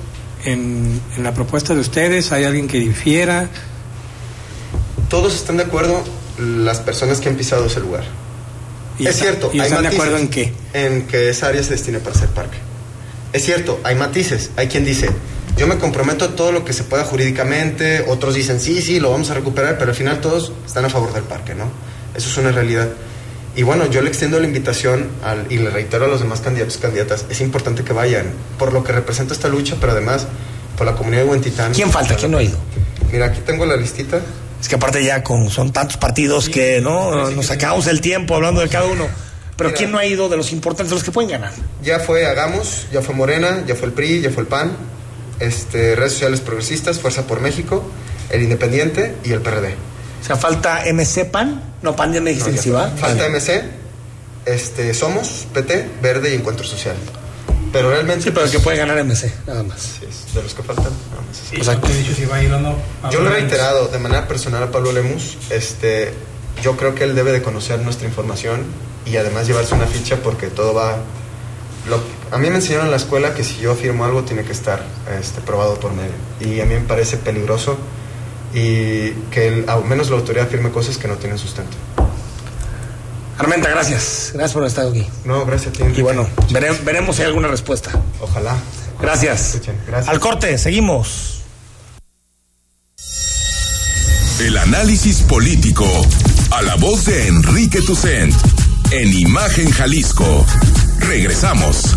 en, en la propuesta de ustedes? ¿Hay alguien que difiera? Todos están de acuerdo las personas que han pisado ese lugar. ¿Y es está- cierto. y hay están de acuerdo en qué? En que esa área se destine para ser parque. Es cierto, hay matices. Hay quien dice, yo me comprometo a todo lo que se pueda jurídicamente. Otros dicen, sí, sí, lo vamos a recuperar. Pero al final todos están a favor del parque, ¿no? Eso es una realidad. Y bueno, yo le extiendo la invitación al- y le reitero a los demás candidatos y candidatas, es importante que vayan, por lo que representa esta lucha, pero además por la comunidad de Huentitán. ¿Quién falta? ¿Quién no ha ido? Mira, aquí tengo la listita. Es que aparte ya con son tantos partidos que no nos acabamos el tiempo hablando de cada uno. Pero Mira. ¿quién no ha ido de los importantes, de los que pueden ganar? Ya fue Hagamos, ya fue Morena, ya fue el PRI, ya fue el PAN, este, redes sociales progresistas, Fuerza por México, el Independiente y el PRD. O sea, falta MC PAN. No, PAN ya me dijiste No, que sí va. Falta MC, este, Somos, PT, Verde y Encuentro Social. Pero realmente... Sí, pero pues, que puede ganar MC, nada más. sí, de los que faltan, nada más. Sí, te he dicho si va a ir o no. Yo lo he reiterado de manera personal a Pablo Lemus. Este, yo creo que él debe de conocer nuestra información y además llevarse una ficha porque todo va. Lo, a mí me enseñaron en la escuela que si yo afirmo algo tiene que estar este, probado por medio. Y a mí me parece peligroso y que el- al menos la autoridad afirme cosas que no tienen sustento. Armenta, gracias. Gracias por haber estado aquí. No, gracias a ti. Y Enrique. bueno, vere- veremos si hay alguna respuesta. Ojalá. Gracias. Escuchen, gracias. Al corte, seguimos. El análisis político. A la voz de Enrique Tucent. En Imagen Jalisco. Regresamos.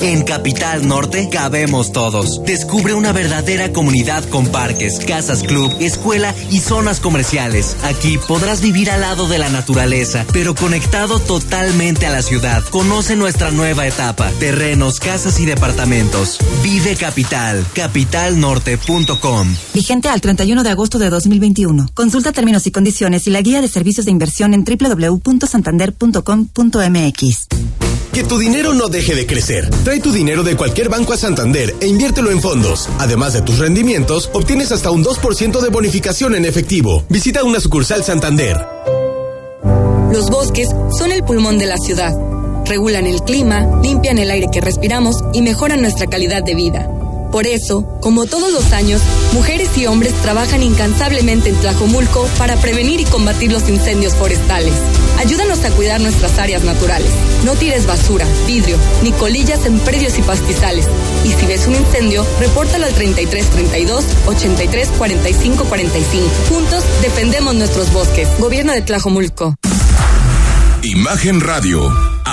En Capital Norte cabemos todos. Descubre una verdadera comunidad con parques, casas club, escuela y zonas comerciales. Aquí podrás vivir al lado de la naturaleza, pero conectado totalmente a la ciudad. Conoce nuestra nueva etapa. Terrenos, casas y departamentos. Vive Capital. Capitalnorte.com. Vigente al 31 de agosto de 2021. Consulta términos y condiciones y la guía de servicios de inversión en www.santander.com.mx. Que tu dinero no deje de crecer. Trae tu dinero de cualquier banco a Santander e inviértelo en fondos. Además de tus rendimientos, obtienes hasta un 2% de bonificación en efectivo. Visita una sucursal Santander. Los bosques son el pulmón de la ciudad. Regulan el clima, limpian el aire que respiramos y mejoran nuestra calidad de vida. Por eso, como todos los años, mujeres y hombres trabajan incansablemente en Tlajomulco para prevenir y combatir los incendios forestales. Ayúdanos a cuidar nuestras áreas naturales. No tires basura, vidrio, ni colillas en predios y pastizales. Y si ves un incendio, repórtalo al 3332 83 45 45. Juntos defendemos nuestros bosques. Gobierno de Tlajomulco. Imagen Radio,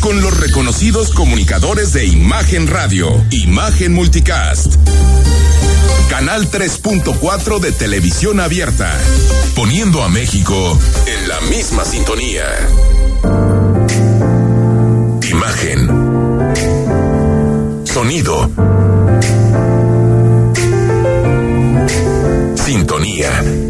Con los reconocidos comunicadores de Imagen Radio, Imagen Multicast. Canal 3.4 de televisión abierta, poniendo a México en la misma sintonía. Imagen. Sonido. Sintonía.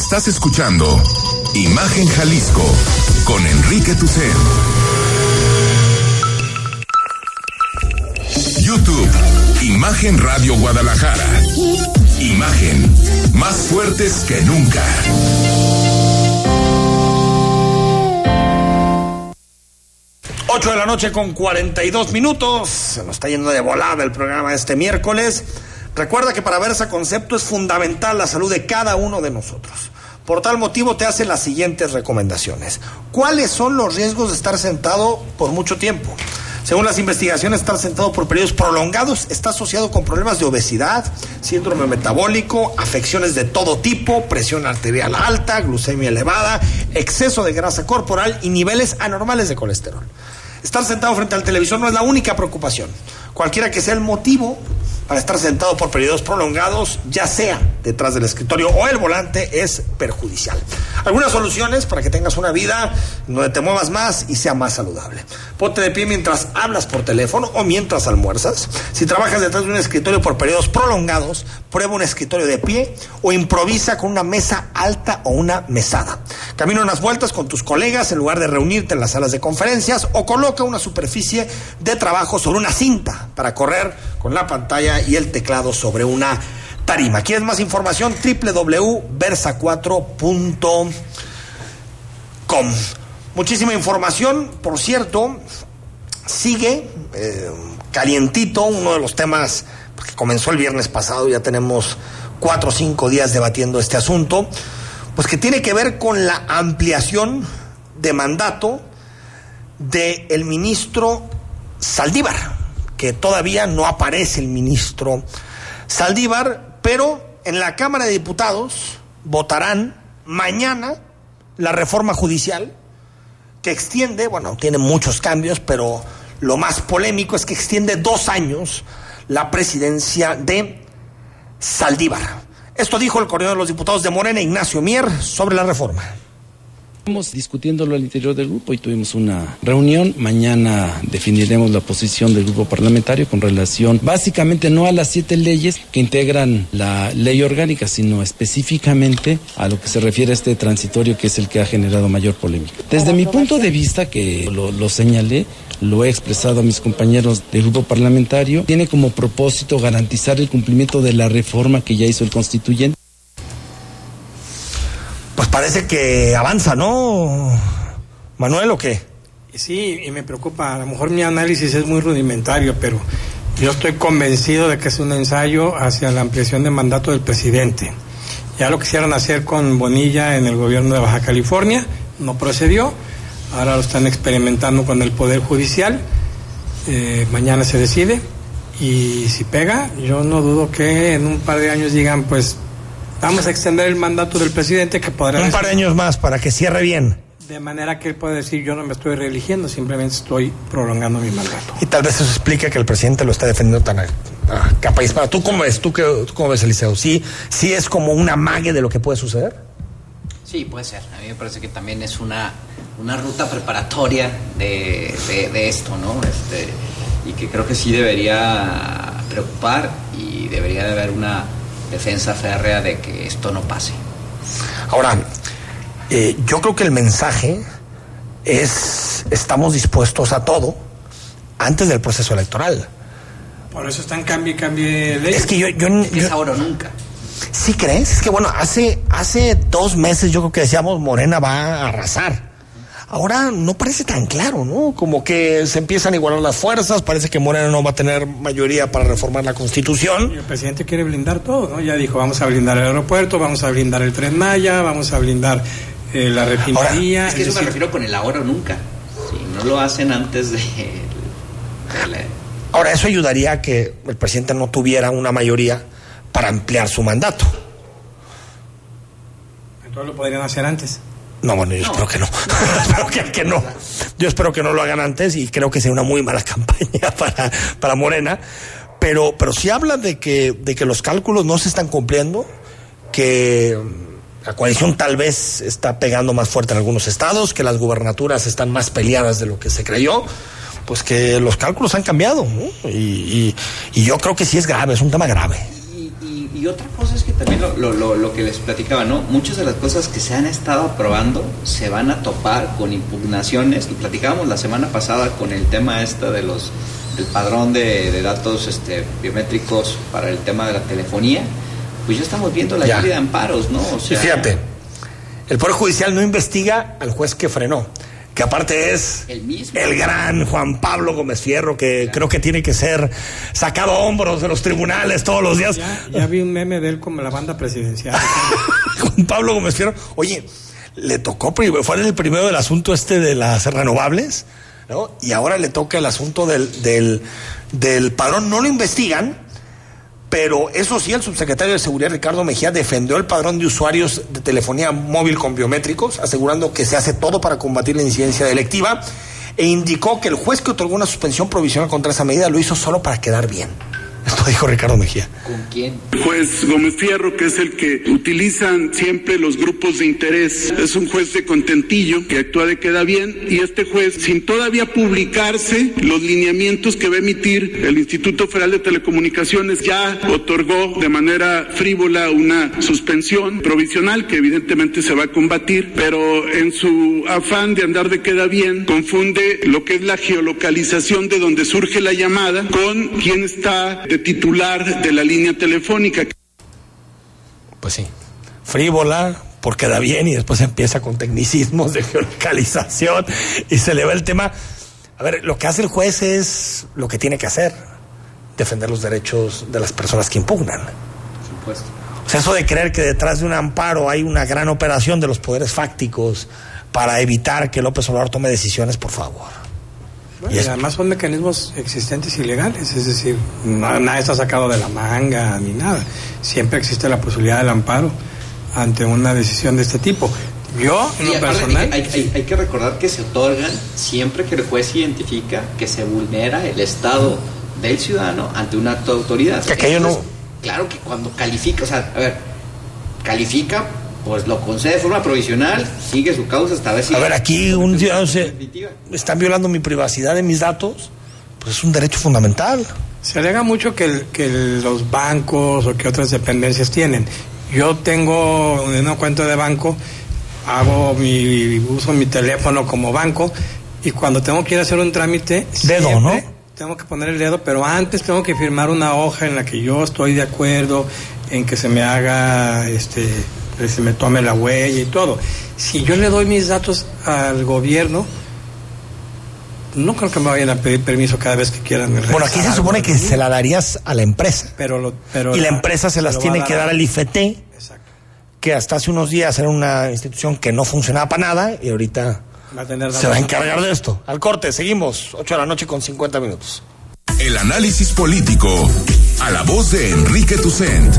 Estás escuchando Imagen Jalisco con Enrique Tucen. YouTube, Imagen Radio Guadalajara. Imagen, más fuertes que nunca. Ocho de la noche con 42 minutos. Se nos está yendo de volada el programa este miércoles. Recuerda que para Versa Concepto es fundamental la salud de cada uno de nosotros. Por tal motivo te hace las siguientes recomendaciones. ¿Cuáles son los riesgos de estar sentado por mucho tiempo? Según las investigaciones, estar sentado por periodos prolongados está asociado con problemas de obesidad, síndrome metabólico, afecciones de todo tipo, presión arterial alta, glucemia elevada, exceso de grasa corporal y niveles anormales de colesterol. Estar sentado frente al televisor no es la única preocupación. Cualquiera que sea el motivo para estar sentado por periodos prolongados, ya sea detrás del escritorio o el volante, es perjudicial. Algunas soluciones para que tengas una vida donde te muevas más y sea más saludable. Ponte de pie mientras hablas por teléfono o mientras almuerzas. Si trabajas detrás de un escritorio por periodos prolongados, prueba un escritorio de pie o improvisa con una mesa alta o una mesada. Camina unas vueltas con tus colegas en lugar de reunirte en las salas de conferencias o coloca una superficie de trabajo sobre una cinta para correr con la pantalla y el teclado sobre una tarima. ¿Quieres más información? www.versa4.com. Muchísima información, por cierto, sigue eh, calientito uno de los temas que comenzó el viernes pasado, ya tenemos cuatro o cinco días debatiendo este asunto, pues que tiene que ver con la ampliación de mandato del el ministro Saldívar que todavía no aparece el ministro Saldívar, pero en la Cámara de Diputados votarán mañana la reforma judicial que extiende, bueno, tiene muchos cambios, pero lo más polémico es que extiende dos años la presidencia de Saldívar. Esto dijo el coordinador de los diputados de Morena, Ignacio Mier, sobre la reforma. Estamos discutiéndolo al interior del grupo y tuvimos una reunión. Mañana definiremos la posición del grupo parlamentario con relación básicamente no a las siete leyes que integran la ley orgánica, sino específicamente a lo que se refiere a este transitorio que es el que ha generado mayor polémica. Desde mi punto de vista, que lo, lo señalé, lo he expresado a mis compañeros del grupo parlamentario, tiene como propósito garantizar el cumplimiento de la reforma que ya hizo el constituyente. Pues parece que avanza, ¿no? Manuel, ¿o qué? Sí, y me preocupa. A lo mejor mi análisis es muy rudimentario, pero yo estoy convencido de que es un ensayo hacia la ampliación de mandato del presidente. Ya lo quisieron hacer con Bonilla en el gobierno de Baja California, no procedió. Ahora lo están experimentando con el Poder Judicial. Eh, mañana se decide. Y si pega, yo no dudo que en un par de años digan, pues vamos a extender el mandato del presidente que podrá... Un par de años más para que cierre bien. De manera que él puede decir, yo no me estoy reeligiendo, simplemente estoy prolongando mi mandato. Y tal vez eso explique que el presidente lo está defendiendo tan a, a capa y espada. ¿Tú cómo ves? ¿Tú, qué, tú cómo ves, Eliseo? ¿Sí, ¿Sí es como una mague de lo que puede suceder? Sí, puede ser. A mí me parece que también es una, una ruta preparatoria de, de, de esto, ¿no? Este, y que creo que sí debería preocupar y debería de haber una defensa férrea de que esto no pase. Ahora, eh, yo creo que el mensaje es estamos dispuestos a todo antes del proceso electoral. Por eso están cambie y cambie ley. Es que yo, yo, Es yo- ahora o nunca. ¿Sí crees? Es que bueno, hace, hace dos meses yo creo que decíamos Morena va a arrasar. Ahora no parece tan claro, ¿no? Como que se empiezan a igualar las fuerzas, parece que Morena no va a tener mayoría para reformar la constitución. Y el presidente quiere blindar todo, ¿no? Ya dijo, vamos a blindar el aeropuerto, vamos a blindar el Tren Maya, vamos a blindar eh, la refinería. Es que eso es me refiero con el ahora o nunca. Si no lo hacen antes de, de la- Ahora, eso ayudaría a que el presidente no tuviera una mayoría para ampliar su mandato. Entonces lo podrían hacer antes. No, bueno, yo espero que no. espero que, que no. Yo espero que no lo hagan antes y creo que sea una muy mala campaña para, para Morena. Pero, pero sí habla de que, de que los cálculos no se están cumpliendo, que mm, la coalición tal vez está pegando más fuerte en algunos estados, que las gubernaturas están más peleadas de lo que se creyó, pues que los cálculos han cambiado. ¿no? Y, y- y yo creo que sí es grave, es un tema grave. Y, otra cosa es que también lo, lo- lo- lo que les platicaba, ¿no? Muchas de las cosas que se han estado aprobando se van a topar con impugnaciones. Lo platicábamos la semana pasada con el tema este de los del padrón de, de datos este, biométricos para el tema de la telefonía. Pues ya estamos viendo la lluvia de amparos, ¿no? O Y sea, fíjate, el Poder Judicial no investiga al juez que frenó, que aparte es el mismo. el gran Juan Pablo Gómez Fierro, que creo que tiene que ser sacado a hombros de los tribunales todos los días. Ya, ya vi un meme de él como la banda presidencial. Juan Pablo Gómez Fierro, oye, le tocó, fue el primero del asunto este de las renovables, ¿no? Y ahora le toca el asunto del, del, del padrón. No lo investigan, pero eso sí, el subsecretario de Seguridad, Ricardo Mejía, defendió el padrón de usuarios de telefonía móvil con biométricos, asegurando que se hace todo para combatir la incidencia delictiva, e indicó que el juez que otorgó una suspensión provisional contra esa medida lo hizo solo para quedar bien. Esto dijo Ricardo Mejía. ¿Con quién? El juez Gómez Fierro, que es el que utilizan siempre los grupos de interés, es un juez de contentillo que actúa de queda bien y este juez, sin todavía publicarse los lineamientos que va a emitir el Instituto Federal de Telecomunicaciones, ya otorgó de manera frívola una suspensión provisional que evidentemente se va a combatir, pero en su afán de andar de queda bien, confunde lo que es la geolocalización de donde surge la llamada con quién está de titular de la línea telefónica. Pues sí, frívola, porque da bien y después empieza con tecnicismos de geolocalización y se le va el tema. A ver, lo que hace el juez es lo que tiene que hacer, defender los derechos de las personas que impugnan. Por supuesto. O sea, eso de creer que detrás de un amparo hay una gran operación de los poderes fácticos para evitar que López Obrador tome decisiones, por favor. Y además son mecanismos existentes y legales, es decir, na- nada está sacado de la manga ni nada. Siempre existe la posibilidad del amparo ante una decisión de este tipo. Yo, en Y lo personal, hay, hay- hay que recordar que se otorgan siempre que el juez identifica que se vulnera el estado del ciudadano ante un acto de autoridad. Que aquello no- Claro que cuando califica, o sea, a ver, califica pues lo concede de forma provisional, sigue su causa hasta ver si... A ver, aquí un ciudadano se... Están violando mi privacidad de mis datos, pues es un derecho fundamental. Se alega mucho que, el- que el- los bancos o que otras dependencias tienen. Yo tengo una cuenta de banco, hago mi uso mi teléfono como banco y cuando tengo que ir a hacer un trámite, Dedo, ¿no? Tengo que poner el dedo, pero antes tengo que firmar una hoja en la que yo estoy de acuerdo en que se me haga, este, se me tome la huella y todo. Si yo le doy mis datos al gobierno, no creo que me vayan a pedir permiso cada vez que quieran. Bueno, aquí se supone que se la darías a la empresa. Pero lo- pero y la la- empresa se las tiene que dar al IFT, que hasta hace unos días era una institución que no funcionaba para nada y ahorita Va a tener se va a encargar de esto. Al corte, seguimos, 8 de la noche con 50 minutos. El análisis político. A la voz de Enrique Tucent.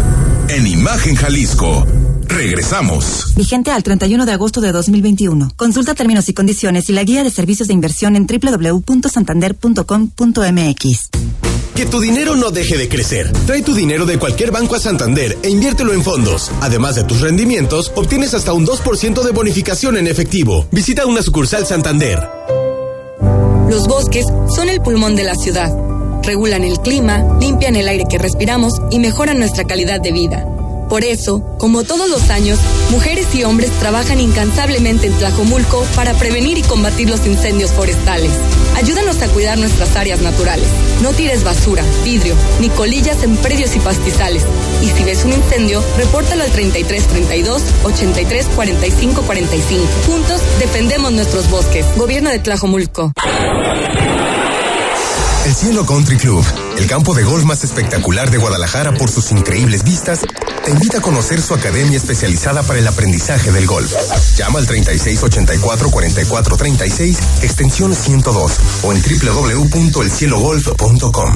En Imagen Jalisco. Regresamos. Vigente al 31 de agosto de 2021. Consulta términos y condiciones y la guía de servicios de inversión en www.santander.com.mx. Que tu dinero no deje de crecer. Trae tu dinero de cualquier banco a Santander e inviértelo en fondos. Además de tus rendimientos, obtienes hasta un 2% de bonificación en efectivo. Visita una sucursal Santander. Los bosques son el pulmón de la ciudad. Regulan el clima, limpian el aire que respiramos y mejoran nuestra calidad de vida. Por eso, como todos los años, mujeres y hombres trabajan incansablemente en Tlajomulco para prevenir y combatir los incendios forestales. Ayúdanos a cuidar nuestras áreas naturales. No tires basura, vidrio, ni colillas en predios y pastizales. Y si ves un incendio, repórtalo al 3332 83 45 45. Juntos defendemos nuestros bosques. Gobierno de Tlajomulco. El Cielo Country Club, el campo de golf más espectacular de Guadalajara por sus increíbles vistas, te invita a conocer su academia especializada para el aprendizaje del golf. Llama al 3684-4436, extensión 102 o en www.elcielogolf.com.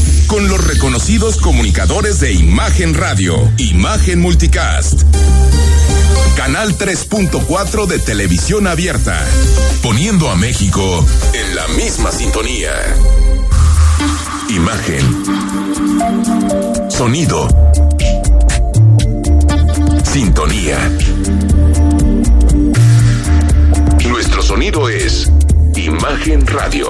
Con los reconocidos comunicadores de Imagen Radio. Imagen Multicast. Canal 3.4 de televisión abierta. Poniendo a México en la misma sintonía. Imagen. Sonido. Sintonía. Nuestro sonido es Imagen Radio.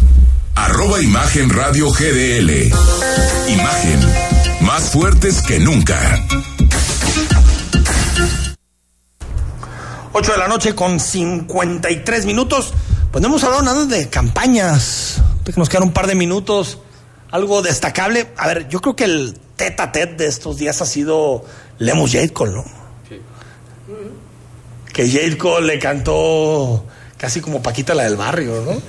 arroba Imagen Radio GDL. Imagen más fuertes que nunca. 8 de la noche con 53 minutos. Pues no hemos hablado nada de campañas. Nos quedan un par de minutos. Algo destacable. A ver, yo creo que el tete a tete de estos días ha sido Lemus Jade Cole, ¿no? Que Jade Cole le cantó casi como Paquita la del barrio, ¿no?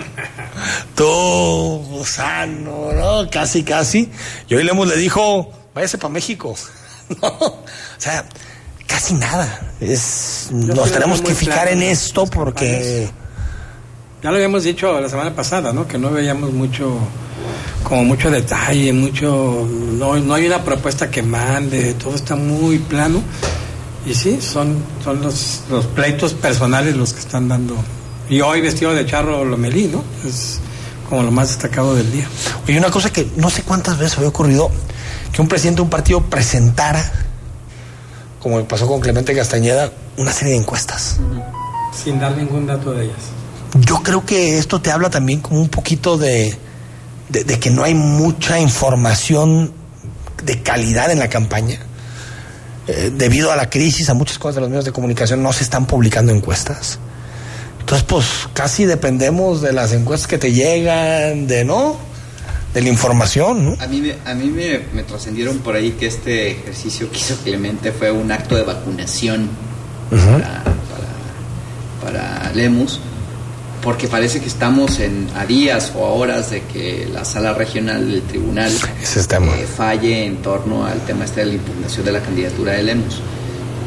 Todo gusano, ¿no? Casi, casi. Y hoy Lemus le dijo, váyase para México. no, o sea, casi nada. Es, Yo nos tenemos que fijar claro, en esto porque... Ya lo habíamos dicho la semana pasada, ¿no? Que no veíamos mucho, como mucho detalle, mucho, no, no hay una propuesta que mande, todo está muy plano. Y sí, son, son los, los pleitos personales los que están dando. Y hoy vestido de charro Lomelí, ¿no? Es como lo más destacado del día. Oye, una cosa que no sé cuántas veces había ocurrido, que un presidente de un partido presentara, como pasó con Clemente Castañeda, una serie de encuestas. Sin dar ningún dato de ellas. Yo creo que esto te habla también como un poquito de, de, de que no hay mucha información de calidad en la campaña. Eh, debido a la crisis, a muchas cosas de los medios de comunicación no se están publicando encuestas. Entonces, pues casi dependemos de las encuestas que te llegan, de no, de la información, ¿no? A mí, me, a mí me, me trascendieron por ahí que este ejercicio que hizo Clemente fue un acto de vacunación para, para, para Lemus, porque parece que estamos en, a días o a horas de que la sala regional del tribunal eh, falle en torno al tema este de la impugnación de la candidatura de Lemus.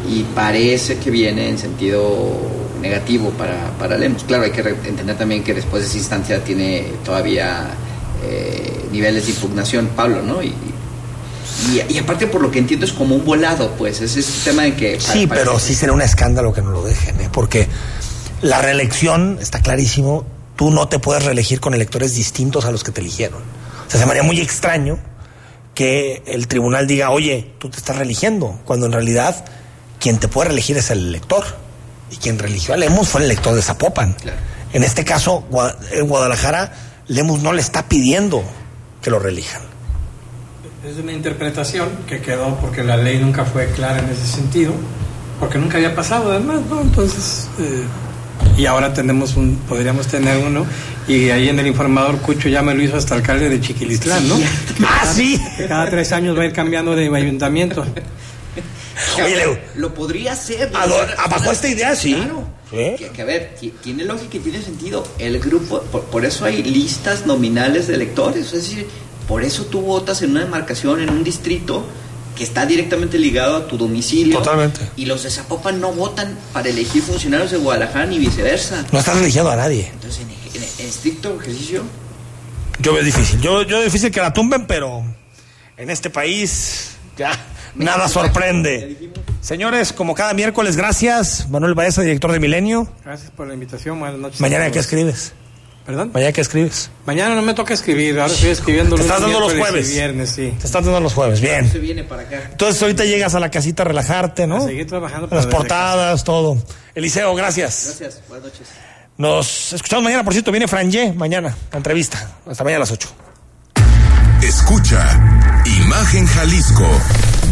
Y parece que viene en sentido negativo para, para Lemus. Claro, hay que re- entender también que después de esa instancia tiene todavía eh, niveles de impugnación, Pablo, ¿no? Y, y, y aparte por lo que entiendo es como un volado, pues, es ese tema de que... Sí, pero sí será un escándalo que no lo dejen, ¿eh? porque la reelección está clarísimo, tú no te puedes reelegir con electores distintos a los que te eligieron. O sea, se me haría muy extraño que el tribunal diga, oye, tú te estás reeligiendo, cuando en realidad quien te puede reelegir es el elector. Y quien reeligió a Lemus fue el elector de Zapopan. En este caso, en Guadalajara, Lemus no le está pidiendo que lo reelijan. Es una interpretación que quedó porque la ley nunca fue clara en ese sentido, porque nunca había pasado además, ¿no? Entonces, eh, y ahora tenemos un, podríamos tener uno, y ahí en el informador Cucho ya me lo hizo hasta alcalde de Chiquilitlán, ¿no? Ah, sí. Cada tres años va a ir cambiando de ayuntamiento. Oye, Leo. Lo podría hacer. ¿A do- a- bajo esta idea, sí. Claro. Que, que, a ver, ti- tiene lógica y tiene sentido. El grupo, por, por eso hay listas nominales de electores. Es decir, por eso tú votas en una demarcación, en un distrito que está directamente ligado a tu domicilio. Totalmente. Y los de Zapopan no votan para elegir funcionarios de Guadalajara ni viceversa. No estás eligiendo a nadie. Entonces, en, en- en estricto ejercicio, Yo veo difícil. Yo, yo veo difícil que la tumben, pero en este país ya nada sorprende. Señores, como cada miércoles, gracias. Manuel Baeza, director de Milenio. Gracias por la invitación, buenas noches. Mañana, ¿qué escribes? ¿Perdón? Mañana, ¿qué escribes? Mañana no me toca escribir, ahora estoy escribiendo Te estás dando los jueves. viernes, sí. Te estás dando los jueves, bien. se viene para acá. Entonces ahorita llegas a la casita a relajarte, ¿no? A seguir trabajando, pero Las portadas, todo. Eliseo, gracias. Gracias, buenas noches. Nos escuchamos mañana, por cierto, viene Franje mañana, la entrevista. Hasta mañana a las 8. Escucha Imagen Jalisco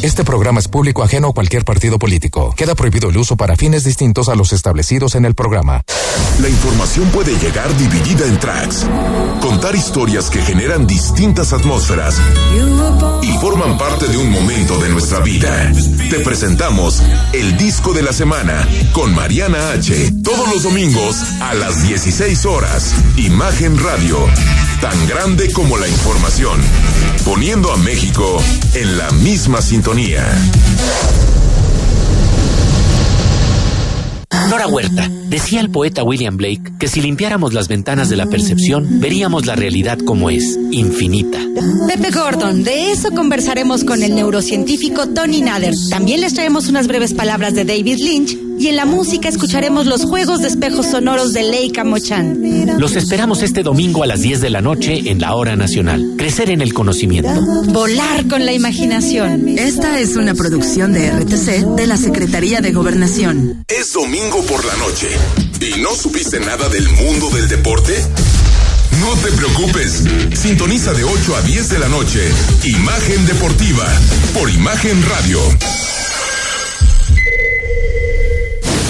Este programa es público ajeno a cualquier partido político. Queda prohibido el uso para fines distintos a los establecidos en el programa. La información puede llegar dividida en tracks. Contar historias que generan distintas atmósferas y forman parte de un momento de nuestra vida. Te presentamos el disco de la semana con Mariana H. Todos los domingos a las 16 horas. Imagen Radio. Tan grande como la información. Poniendo a México en la misma sintonía. Nora Huerta, decía el poeta William Blake que si limpiáramos las ventanas de la percepción, veríamos la realidad como es, infinita. Pepe Gordon, de eso conversaremos con el neurocientífico Tony Nader. También les traemos unas breves palabras de David Lynch y en la música escucharemos los juegos de espejos sonoros de Leica Mochan. Los esperamos este domingo a las 10 de la noche en la Hora Nacional. Crecer en el conocimiento. Volar con la imaginación. Esta es una producción de RTC de la Secretaría de Gobernación. Es domingo por la noche y no supiste nada del mundo del deporte. No te preocupes, sintoniza de 8 a 10 de la noche Imagen Deportiva por Imagen Radio.